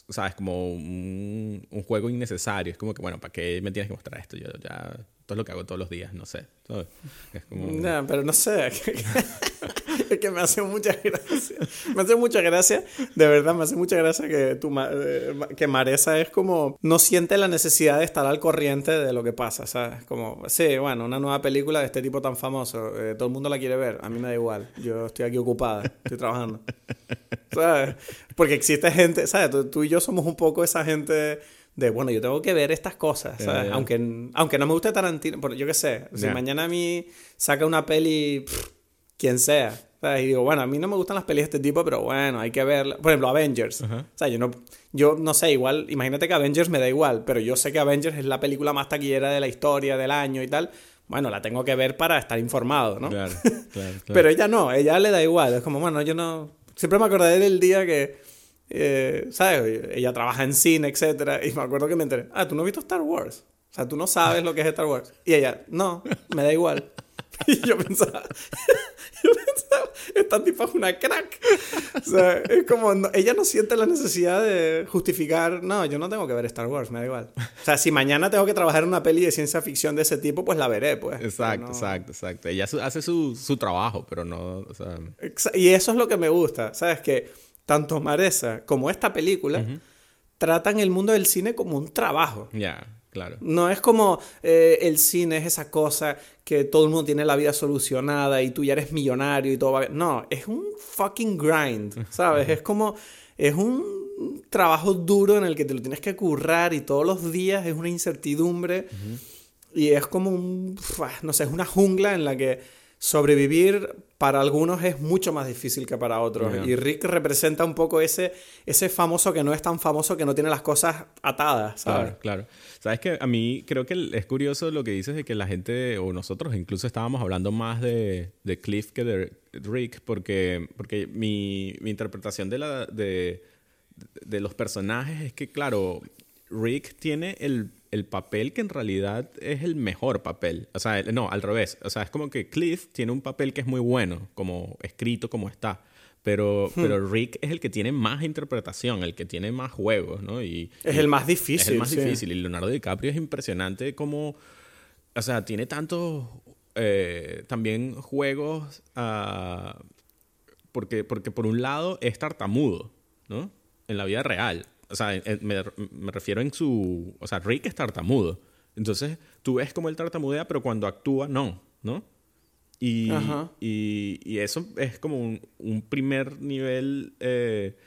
sabes, como un, un juego innecesario. Es como que, bueno, ¿para qué me tienes que mostrar esto? Yo ya, todo lo que hago todos los días, no sé. Todo- Es como... No, pero no sé. Que me hace mucha gracia. Me hace mucha gracia. De verdad, me hace mucha gracia que, tu, eh, que Maresa es como. No siente la necesidad de estar al corriente de lo que pasa, ¿sabes? Como, sí, bueno, una nueva película de este tipo tan famoso. eh, todo el mundo la quiere ver. A mí me da igual. Yo estoy aquí ocupada. Estoy trabajando. ¿Sabes? Porque existe gente, ¿sabes? Tú, tú y yo somos un poco esa gente de, bueno, yo tengo que ver estas cosas, ¿sabes? ya. Aunque, aunque no me guste Tarantino, yo qué sé, si Ya. mañana a mí saca una peli, pff, quien sea, Y digo, bueno, a mí no me gustan las pelis de este tipo, pero bueno, hay que verla. Por ejemplo, Avengers. Ajá. O sea, yo no, yo no sé, igual, imagínate que Avengers me da igual, pero yo sé que Avengers es la película más taquillera de la historia del año y tal. Bueno, la tengo que ver para estar informado, ¿no? Claro, claro, claro. Pero ella no, ella le da igual. Es como, bueno, yo no. Siempre me acordaré del día que. eh, ¿Sabes? Ella trabaja en cine, etcétera. Y me acuerdo que me enteré. Ah, tú no has visto Star Wars. O sea, tú no sabes lo que es Star Wars. Y ella, no, me da igual. Y yo pensaba. Yo pensaba, esta tipa es una crack. O sea, es como. no- ella no siente la necesidad de justificar. No, yo no tengo que ver Star Wars, me da igual. O sea, si mañana tengo que trabajar en una peli de ciencia ficción de ese tipo, pues la veré, pues. Exacto, no- exacto, exacto. Ella su- hace su, su trabajo, pero no, o sea... Y eso es lo que me gusta, ¿sabes? Que tanto Maresa como esta película tratan el mundo del cine como un trabajo. Ya, claro. No es como eh, el cine es esa cosa que todo el mundo tiene la vida solucionada y tú ya eres millonario y todo va bien. No, es un fucking grind, ¿sabes? Es como, es un trabajo duro en el que te lo tienes que currar y todos los días es una incertidumbre y es como un, no sé, es una jungla en la que sobrevivir para algunos es mucho más difícil que para otros. Yeah. Y Rick representa un poco ese, ese famoso que no es tan famoso que no tiene las cosas atadas, ¿sabes? Claro, claro. Sabes que a mí creo que es curioso lo que dices de que la gente, o nosotros incluso estábamos hablando más de, de Cliff que de Rick, porque, porque mi, mi interpretación de, la, de, de los personajes es que, claro, Rick tiene el, el papel que en realidad es el mejor papel. O sea, no, al revés. O sea, es como que Cliff tiene un papel que es muy bueno, como escrito como está. Pero, Hmm. pero Rick es el que tiene más interpretación, el que tiene más juegos, ¿no? Y, Es y- el más es difícil. el más sí. difícil. Y Leonardo DiCaprio es impresionante como... O sea, tiene tantos... eh, también juegos... ah, porque, porque por un lado es tartamudo, ¿no? En la vida real. O sea, en- en- me, me refiero en su... O sea, Rick es tartamudo. Entonces, tú ves como él tartamudea, pero cuando actúa, no, ¿no? Y, y, y eso es como un, un primer nivel eh,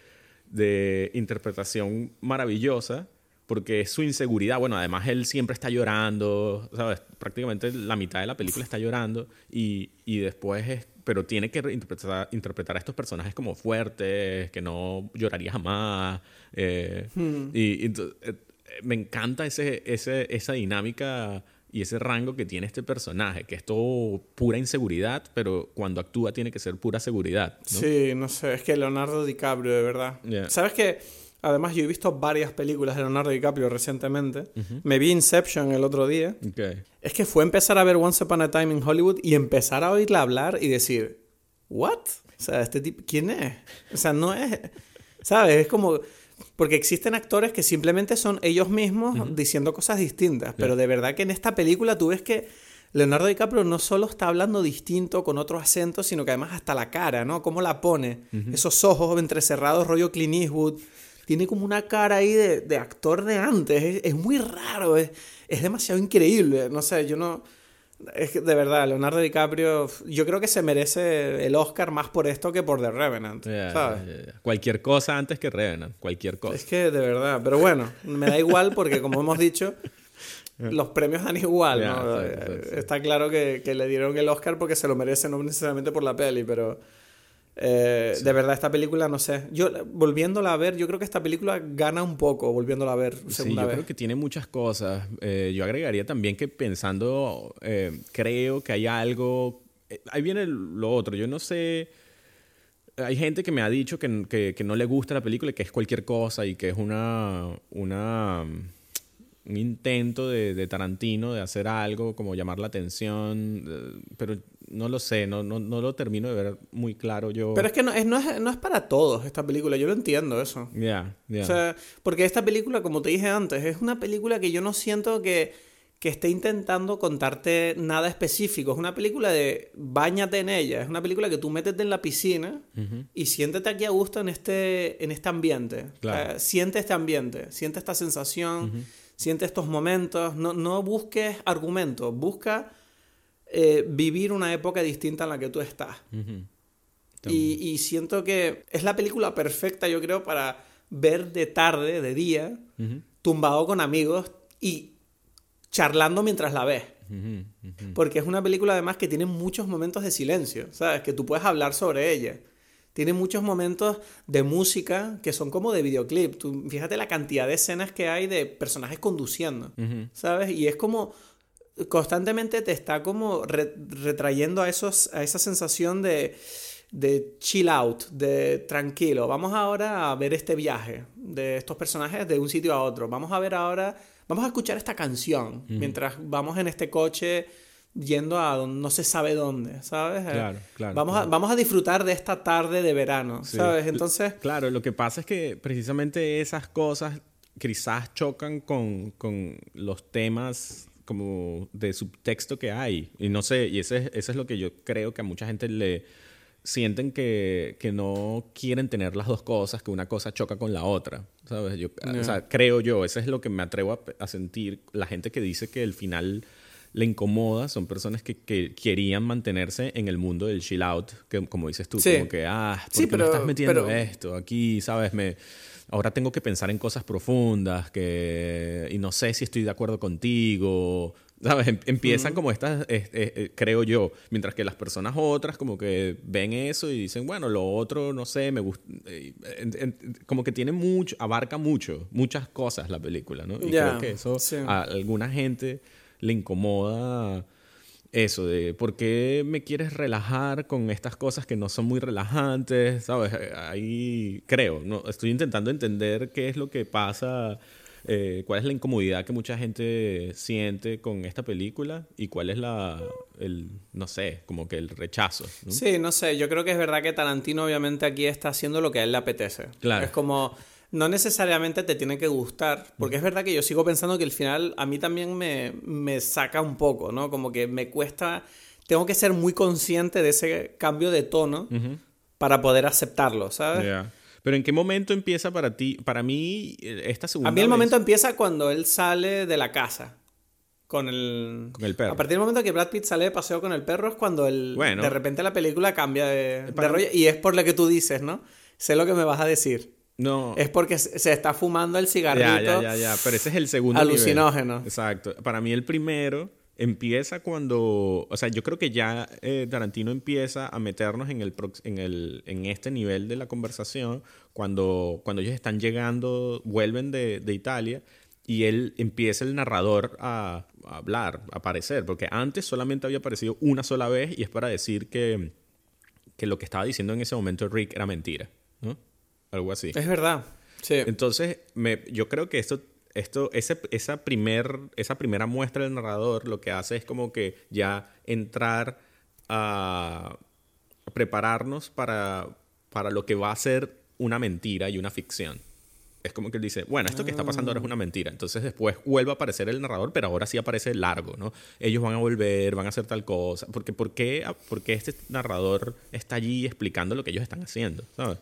de interpretación maravillosa, porque es su inseguridad. Bueno, además él siempre está llorando, ¿sabes? Prácticamente la mitad de la película está llorando y, y después es... Pero tiene que interpretar, interpretar a estos personajes como fuertes, que no lloraría jamás. eh, y, y eh, me encanta ese, ese, esa dinámica y ese rango que tiene este personaje, que es todo pura inseguridad, pero cuando actúa tiene que ser pura seguridad. ¿no? Sí, no sé, es que Leonardo DiCaprio, de verdad. Yeah. ¿Sabes qué? Además, yo he visto varias películas de Leonardo DiCaprio recientemente. Me vi Inception el otro día. Okay. Es que fue empezar a ver Once Upon a Time in Hollywood y empezar a oírla hablar y decir, ¿what? O sea, este tipo, ¿quién es? O sea, no es. ¿Sabes? Es como. Porque existen actores que simplemente son ellos mismos diciendo cosas distintas. Pero de verdad que en esta película tú ves que Leonardo DiCaprio no solo está hablando distinto con otro acento, sino que además hasta la cara, ¿no? Cómo la pone. Esos ojos entrecerrados, rollo Clint Eastwood. Tiene como una cara ahí de, actor de antes. Es, muy raro. Es, es demasiado increíble. No sé, yo no. Es que de verdad, Leonardo DiCaprio, yo creo que se merece el Oscar más por esto que por The Revenant. ¿sabes? Cualquier cosa antes que Revenant, cualquier cosa. Es que de verdad, pero bueno, me da igual porque como hemos dicho, los premios dan igual. ¿no? Está claro que, que, le dieron el Oscar porque se lo merece, no necesariamente por la peli, pero eh, de verdad, esta película, no sé. Yo, volviéndola a ver, yo creo que esta película gana un poco volviéndola a ver segunda sí, yo creo que tiene muchas cosas. Eh, yo agregaría también que pensando, eh, creo que hay algo. ahí viene lo otro. Yo no sé. Hay gente que me ha dicho que, que, que, no le gusta la película y que es cualquier cosa y que es una. una un intento de, de Tarantino de hacer algo como llamar la atención. Pero no lo sé, no, no, no, lo termino de ver muy claro yo. Pero es que no es, no es, no es para todos esta película, yo lo entiendo eso. Ya, ya. O sea, porque esta película, como te dije antes, es una película que yo no siento que, que esté intentando contarte nada específico. Es una película de bañate en ella. Es una película que tú métete en la piscina y siéntete aquí a gusto en este, en este ambiente. Claro. siente este ambiente, siente esta sensación, siente estos momentos. No, no busques argumentos, busca eh, vivir una época distinta en la que tú estás. y, siento que es la película perfecta, yo creo, para ver de tarde, de día, tumbado con amigos y charlando mientras la ves. Porque es una película además que tiene muchos momentos de silencio, ¿sabes? Que tú puedes hablar sobre ella. Tiene muchos momentos de música que son como de videoclip. Tú, fíjate la cantidad de escenas que hay de personajes conduciendo, ¿sabes? Y es como constantemente te está como retrayendo a, esos, a esa sensación de, de chill out, de tranquilo. Vamos ahora a ver este viaje de estos personajes de un sitio a otro. Vamos a ver ahora, vamos a escuchar esta canción mientras vamos en este coche yendo a no se sabe dónde, ¿sabes? Claro, claro. Vamos, A, vamos a disfrutar de esta tarde de verano, ¿sabes? Entonces... Claro, lo que pasa es que precisamente esas cosas quizás chocan con, con los temas como de subtexto que hay. Y no sé, y ese, eso es lo que yo creo que a mucha gente le sienten que, que, no quieren tener las dos cosas, que una cosa choca con la otra. ¿Sabes? Yo, O sea, creo yo, eso es lo que me atrevo a, sentir. La gente que dice que el final le incomoda son personas que, que, querían mantenerse en el mundo del chill out, que como dices tú, como que, ah, ¿por qué me estás metiendo esto? Aquí, ¿sabes? Me ahora tengo que pensar en cosas profundas que, y no sé si estoy de acuerdo contigo. ¿Sabes? Em, empiezan como estas, eh, creo yo, mientras que las personas otras como que ven eso y dicen, bueno, lo otro, no sé, me gusta, eh, como que tiene mucho, abarca mucho, muchas cosas la película, ¿no? Y creo que eso a alguna gente le incomoda eso de por qué me quieres relajar con estas cosas que no son muy relajantes, ¿sabes? Ahí creo, ¿no? Estoy intentando entender qué es lo que pasa, eh, cuál es la incomodidad que mucha gente siente con esta película y cuál es la, el, no sé, como que el rechazo. Sí, no sé, yo creo que es verdad que Tarantino obviamente aquí está haciendo lo que a él le apetece. Claro. Es como no necesariamente te tiene que gustar, porque es verdad que yo sigo pensando que el final a mí también me, me saca un poco, ¿no? Como que me cuesta, tengo que ser muy consciente de ese cambio de tono para poder aceptarlo, ¿sabes? Pero ¿en qué momento empieza para ti? Para mí, esta segunda A mí el momento empieza cuando él sale de la casa. Con el... con el perro. A partir del momento que Brad Pitt sale de paseo con el perro es cuando el, de repente la película cambia de, de rollo. Y es por lo que tú dices, ¿no? Sé lo que me vas a decir. No. Es porque se está fumando el cigarrito. Ya, ya, ya, ya. Pero ese es el segundo alucinógeno. Exacto. Para mí el primero empieza cuando, o sea, yo creo que ya eh, Tarantino empieza a meternos en el, en el en este nivel de la conversación cuando cuando ellos están llegando, vuelven de, de Italia y él empieza el narrador a, a, hablar, a aparecer, porque antes solamente había aparecido una sola vez y es para decir que que lo que estaba diciendo en ese momento Rick era mentira, ¿no? Algo así. Es verdad. Sí. Entonces, me, yo creo que esto, esto ese, esa, primer, esa primera muestra del narrador lo que hace es como que ya entrar a prepararnos para, para lo que va a ser una mentira y una ficción. Es como que él dice, bueno, esto que está pasando ahora es una mentira. Entonces después vuelve a aparecer el narrador, pero ahora sí aparece largo, ¿no? Ellos van a volver, van a hacer tal cosa. Porque, ¿por qué, por qué este narrador está allí explicando lo que ellos están haciendo? ¿Sabes?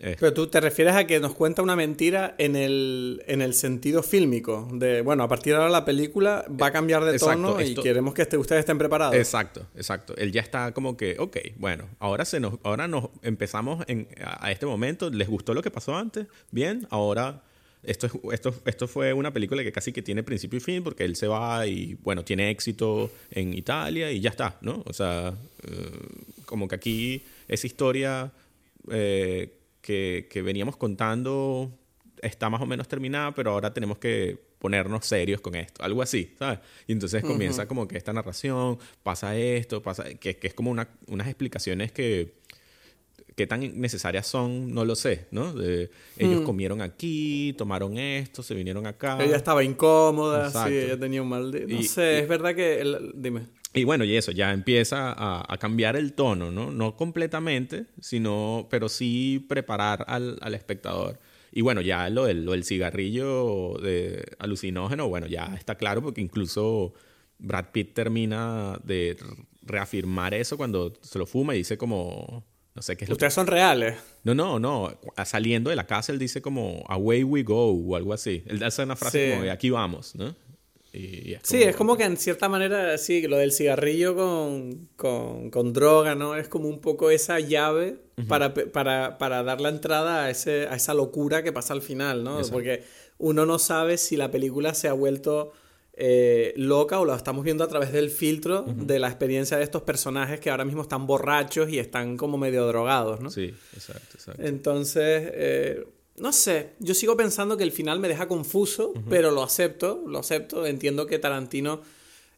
Eh, Pero tú te refieres a que nos cuenta una mentira en el, en el sentido fílmico. De, bueno, a partir de ahora la pelíula va a cambiar de Exacto, tono y queremos que este- ustedes estén preparados. Exacto, exacto. Él ya está como que, ok, bueno, ahora se nos, ahora nos empezamos en, a, a este momento. ¿Les gustó lo que pasó antes? Bien, ahora esto, es, esto, esto fue una película que casi que tiene principio y fin porque él se va y, bueno, tiene éxito en Italia y ya está, ¿no? O sea, eh, como que aquí esa historia eh, que, que veníamos contando está más o menos terminada, pero ahora tenemos que ponernos serios con esto, algo así, ¿sabes? Y entonces comienza como que esta narración, pasa esto, pasa, que, que es como una- unas explicaciones que, qué tan necesarias son, no lo sé, ¿no? De, ellos comieron aquí, tomaron esto, se vinieron acá. Ella estaba incómoda, Exacto. sí, ella tenía un mal día. No Y- sé, y- es verdad que... el- dime. Y bueno, y eso, ya empieza a, a cambiar el tono, ¿no? No completamente, sino, pero sí preparar al, al espectador. Y bueno, ya lo del, lo del cigarrillo de alucinógeno, bueno, ya está claro porque incluso Brad Pitt termina de reafirmar eso cuando se lo fuma y dice como, no sé qué es lo que... Ustedes son reales. No, no, no, saliendo de la casa él dice como, away we go o algo así. Él hace una frase Sí. como, aquí vamos, ¿no? Y, Sí, es como que en cierta manera, sí, lo del cigarrillo con, con, con droga, ¿no? Es como un poco esa llave para, para, para dar la entrada a, ese, a esa locura que pasa al final, ¿no? Exacto. Porque uno no sabe si la película se ha vuelto eh, loca o la estamos viendo a través del filtro de la experiencia de estos personajes que ahora mismo están borrachos y están como medio drogados, ¿no? Sí, exacto, exacto. Entonces, eh, no sé, yo sigo pensando que el final me deja confuso, pero lo acepto, lo acepto. Entiendo que Tarantino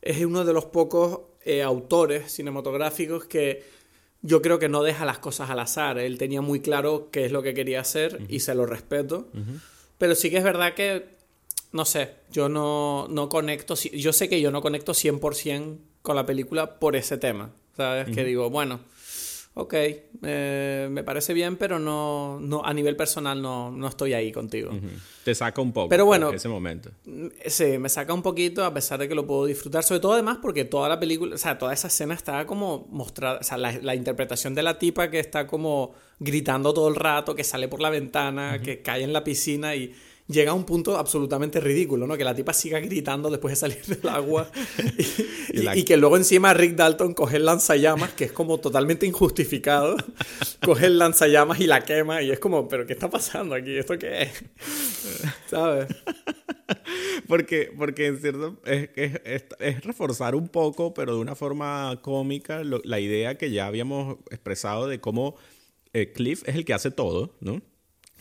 es uno de los pocos eh, autores cinematográficos que yo creo que no deja las cosas al azar. Él tenía muy claro qué es lo que quería hacer y se lo respeto. Pero sí que es verdad que, no sé, yo no, no conecto, yo sé que yo no conecto 100% con la película por ese tema, ¿sabes? Que digo, bueno, ok, eh, me parece bien, pero no, no a nivel personal no, no estoy ahí contigo. Te saca un poco. Pero bueno- Ese momento. Mm, Sí, me saca un poquito a pesar de que lo puedo disfrutar, sobre todo además porque toda la película, o sea, toda esa escena está como mostrada, o sea, la, la interpretación de la tipa que está como gritando todo el rato, que sale por la ventana, que cae en la piscina y llega a un punto absolutamente ridículo, ¿no? Que la tipa siga gritando después de salir del agua y, Y la- y- y que luego encima Rick Dalton coge el lanzallamas, que es como totalmente injustificado, coge el lanzallamas y la quema y es como, pero ¿qué está pasando aquí? ¿Esto qué es? ¿Sabes? Porque, porque en cierto, es, es, es- es reforzar un poco, pero de una forma cómica, lo- la idea que ya habíamos expresado de cómo eh, Cliff es el que hace todo, ¿no?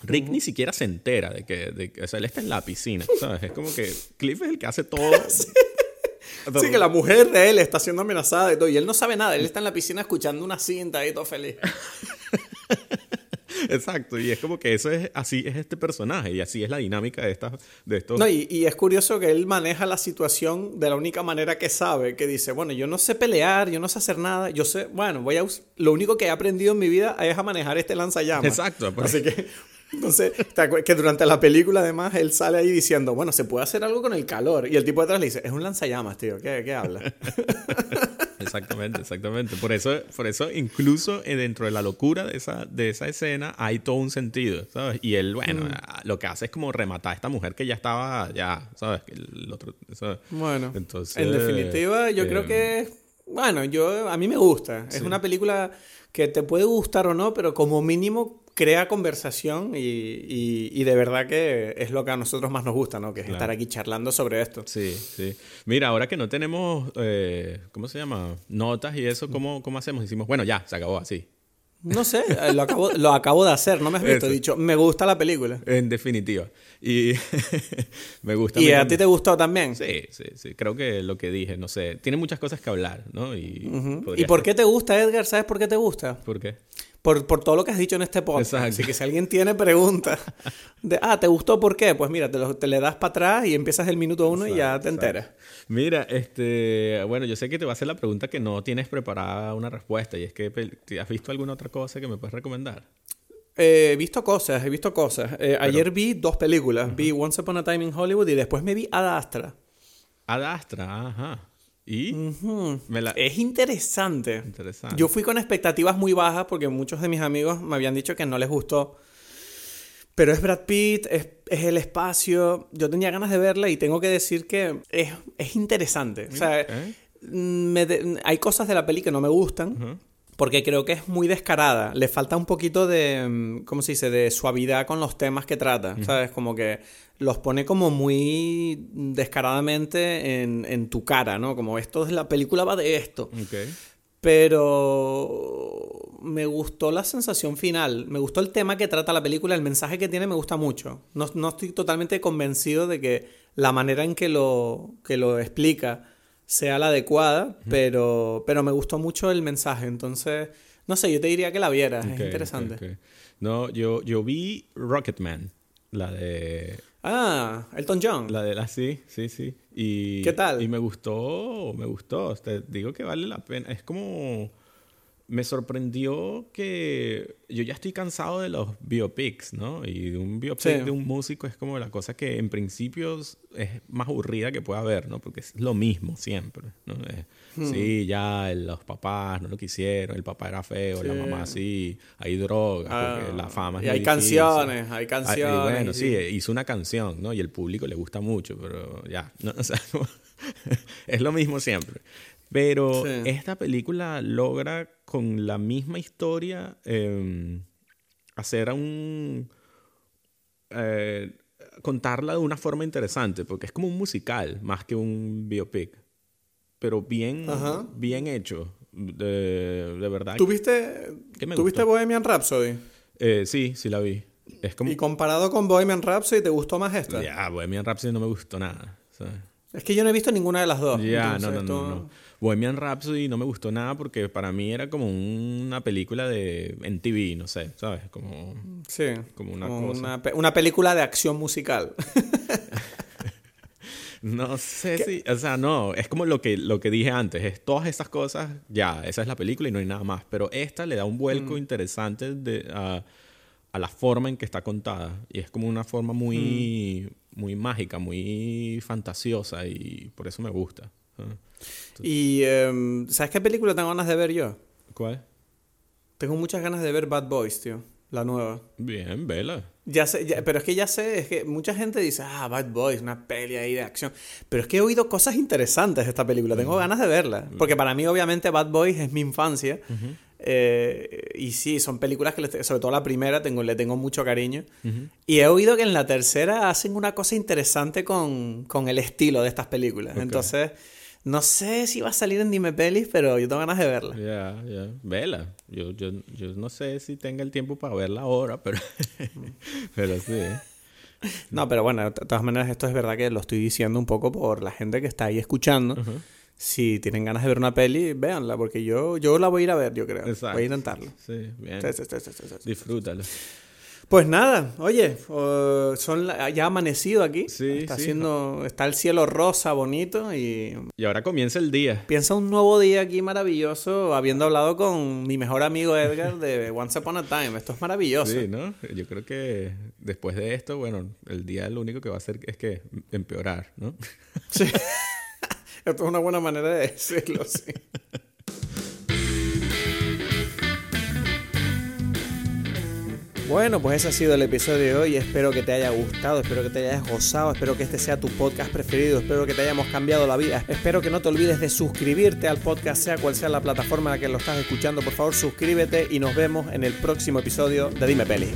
Rick ni siquiera se entera de que, de que- o sea, él está en la piscina, ¿sabes? Es como que Cliff es el que hace todo. Sí, que la mujer de él está siendo amenazada y todo, y él no sabe nada, él está en la piscina escuchando una cinta y todo feliz. Exacto, y es como que eso es, así es este personaje, y así es la dinámica de, estas de estos... No, y, y es curioso que él maneja la situación de la única manera que sabe, que dice, bueno, yo no sé pelear, yo no sé hacer nada, yo sé, bueno, voy a lo único que he aprendido en mi vida es a manejar este lanzallamas. Exacto, pues. Así que, entonces, que durante la película además él sale ahí diciendo, bueno, se puede hacer algo con el calor, y el tipo detrás le dice, es un lanzallamas, tío, ¿qué, qué habla? Exactamente, exactamente. Por eso, por eso incluso eh, dentro de la locura de esa, de esa escena hay todo un sentido, ¿sabes? Y él, bueno, Mm. lo que hace es como rematar a esta mujer que ya estaba, ya, ¿sabes? El otro, ¿sabes? Bueno, Entonces, en definitiva, yo eh, creo que, bueno, yo a mí me gusta. Es una película que te puede gustar o no, pero como mínimo crea conversación y, y- y de verdad que es lo que a nosotros más nos gusta, ¿no? Que es Claro. estar aquí charlando sobre esto. Sí, sí. Mira, ahora que no tenemos, eh, ¿cómo se llama? Notas y eso, ¿cómo, ¿cómo hacemos? Decimos, bueno, ya, se acabó así. No sé, eh, lo acabo, lo acabo de hacer, no me has visto. He dicho, me gusta la película. En definitiva. Y me gusta. ¿Y me- a ti te gustó también? Sí, sí, sí. Creo que lo que dije, no sé, tiene muchas cosas que hablar, ¿no? Y, ¿Y por qué te gusta, Edgar? ¿Sabes por qué te gusta? ¿Por qué? Por, por todo lo que has dicho en este podcast. Exacto. Así que si alguien tiene preguntas de, ah, ¿te gustó por qué? Pues mira, te, lo- te le das para atrás y empiezas el minuto uno y ya te Exacto, enteras. Mira, este, bueno, yo sé que te va a hacer la pregunta que no tienes preparada una respuesta y es que pel- ¿te ¿has visto alguna otra cosa que me puedes recomendar? Eh, he visto cosas, he visto cosas. Eh, ayer vi dos películas. Vi Once Upon a Time in Hollywood y después me vi Ad Astra. Ad Astra, ajá. Y me la... Es interesante. Interesante. Yo fui con expectativas muy bajas porque muchos de mis amigos me habían dicho que no les gustó. Pero es Brad Pitt, es, es el espacio. Yo tenía ganas de verla y tengo que decir que es, es interesante. O sea, ¿Eh? me de- hay cosas de la peli que no me gustan. Porque creo que es muy descarada. Le falta un poquito de, mm, ¿cómo se dice? De suavidad con los temas que trata. ¿Sabes? Como que los pone como muy descaradamente en, en tu cara, ¿no? Como esto es la película va de esto. Pero me gustó la sensación final. Me gustó el tema que trata la película. El mensaje que tiene me gusta mucho. No, no estoy totalmente convencido de que la manera en que lo, que lo explica sea la adecuada, pero, pero me gustó mucho el mensaje. Entonces, no sé, yo te diría que la vieras. Es interesante. No, yo, yo vi Rocketman, la de... Ah, Elton John. La de la sí, sí, sí. Y, ¿Qué tal? Y me gustó, me gustó. Te digo que vale la pena. Es como... Me sorprendió que yo ya estoy cansado de los biopics, ¿no? Y de un biopic Sí. de un músico es como la cosa que en principio es más aburrida que pueda haber, ¿no? Porque es lo mismo siempre, ¿no? Es, Hmm. Sí, ya los papás no lo quisieron, el papá era feo, la mamá sí, hay drogas, porque Ah, la fama es y hay difícil. canciones, hay Ah, canciones. y bueno, sí, hizo una canción, ¿no? Y el público le gusta mucho, pero ya, no, o sea, es lo mismo siempre. Pero Sí. esta película logra con la misma historia eh, hacer un... eh, contarla de una forma interesante, porque es como un musical más que un biopic. Pero bien, Ajá. bien hecho. De, de verdad. ¿Tuviste, ¿Qué me ¿tuviste gustó? Bohemian Rhapsody? Eh, sí, sí la vi. Es como... Y comparado con Bohemian Rhapsody, ¿te gustó más esta? Ya, Bohemian Rhapsody no me gustó nada. ¿sabes? Es que yo no he visto ninguna de las dos. Ya, no, no, no. Bohemian Rhapsody no me gustó nada porque para mí era como una película de MTV, no sé, ¿sabes? Como... Sí. Como una cosa. Una, pe- una película de acción musical. No sé si... O sea, no, es como lo que, lo que dije antes, es todas estas cosas, ya, esa es la película y no hay nada más. Pero esta le da un vuelco interesante de, a, a la forma en que está contada. Y es como una forma muy, muy mágica, muy fantasiosa y por eso me gusta. Y em, ¿sabes qué película tengo ganas de ver yo? ¿Cuál? Tengo muchas ganas de ver Bad Boys, tío. La nueva. Bien, vela. Ya sé, ya- pero es que ya sé, es que mucha gente dice, ah, Bad Boys, una peli ahí de acción. Pero es que he oído cosas interesantes de esta película, tengo ganas de verla. Porque para mí, obviamente, Bad Boys es mi infancia. Eh, y sí, son películas que, sobre todo la primera, tengo, le tengo mucho cariño. Y he oído que en la tercera hacen una cosa interesante con, con el estilo de estas películas. Entonces, no sé si va a salir en Dime Pelis, pero yo tengo ganas de verla. Ya, ya. Vela. Yo, yo, yo no sé si tenga el tiempo para verla ahora, pero, pero sí. ¿eh? No, pero bueno, de todas maneras, esto es verdad que lo estoy diciendo un poco por la gente que está ahí escuchando. Si tienen ganas de ver una peli, véanla, porque yo, yo la voy a ir a ver, yo creo. Exacto. Voy a intentarlo. Sí, bien. Sí. Disfrútalo. Pues nada, oye, uh, son la- ya ha amanecido aquí. Sí, está sí. haciendo, está el cielo rosa bonito y Y ahora comienza el día. piensa un nuevo día aquí maravilloso, habiendo hablado con mi mejor amigo Edgar de Once Upon a Time. Esto es maravilloso. Sí, ¿no? Yo creo que después de esto, bueno, el día lo único que va a hacer es que empeorar, ¿no? Sí. Esto es una buena manera de decirlo, sí. Bueno, pues ese ha sido el episodio de hoy. Espero que te haya gustado, espero que te hayas gozado, espero que este sea tu podcast preferido, espero que te hayamos cambiado la vida. Espero que no te olvides de suscribirte al podcast, sea cual sea la plataforma en la que lo estás escuchando. Por favor, suscríbete y nos vemos en el próximo episodio de Dime Peli.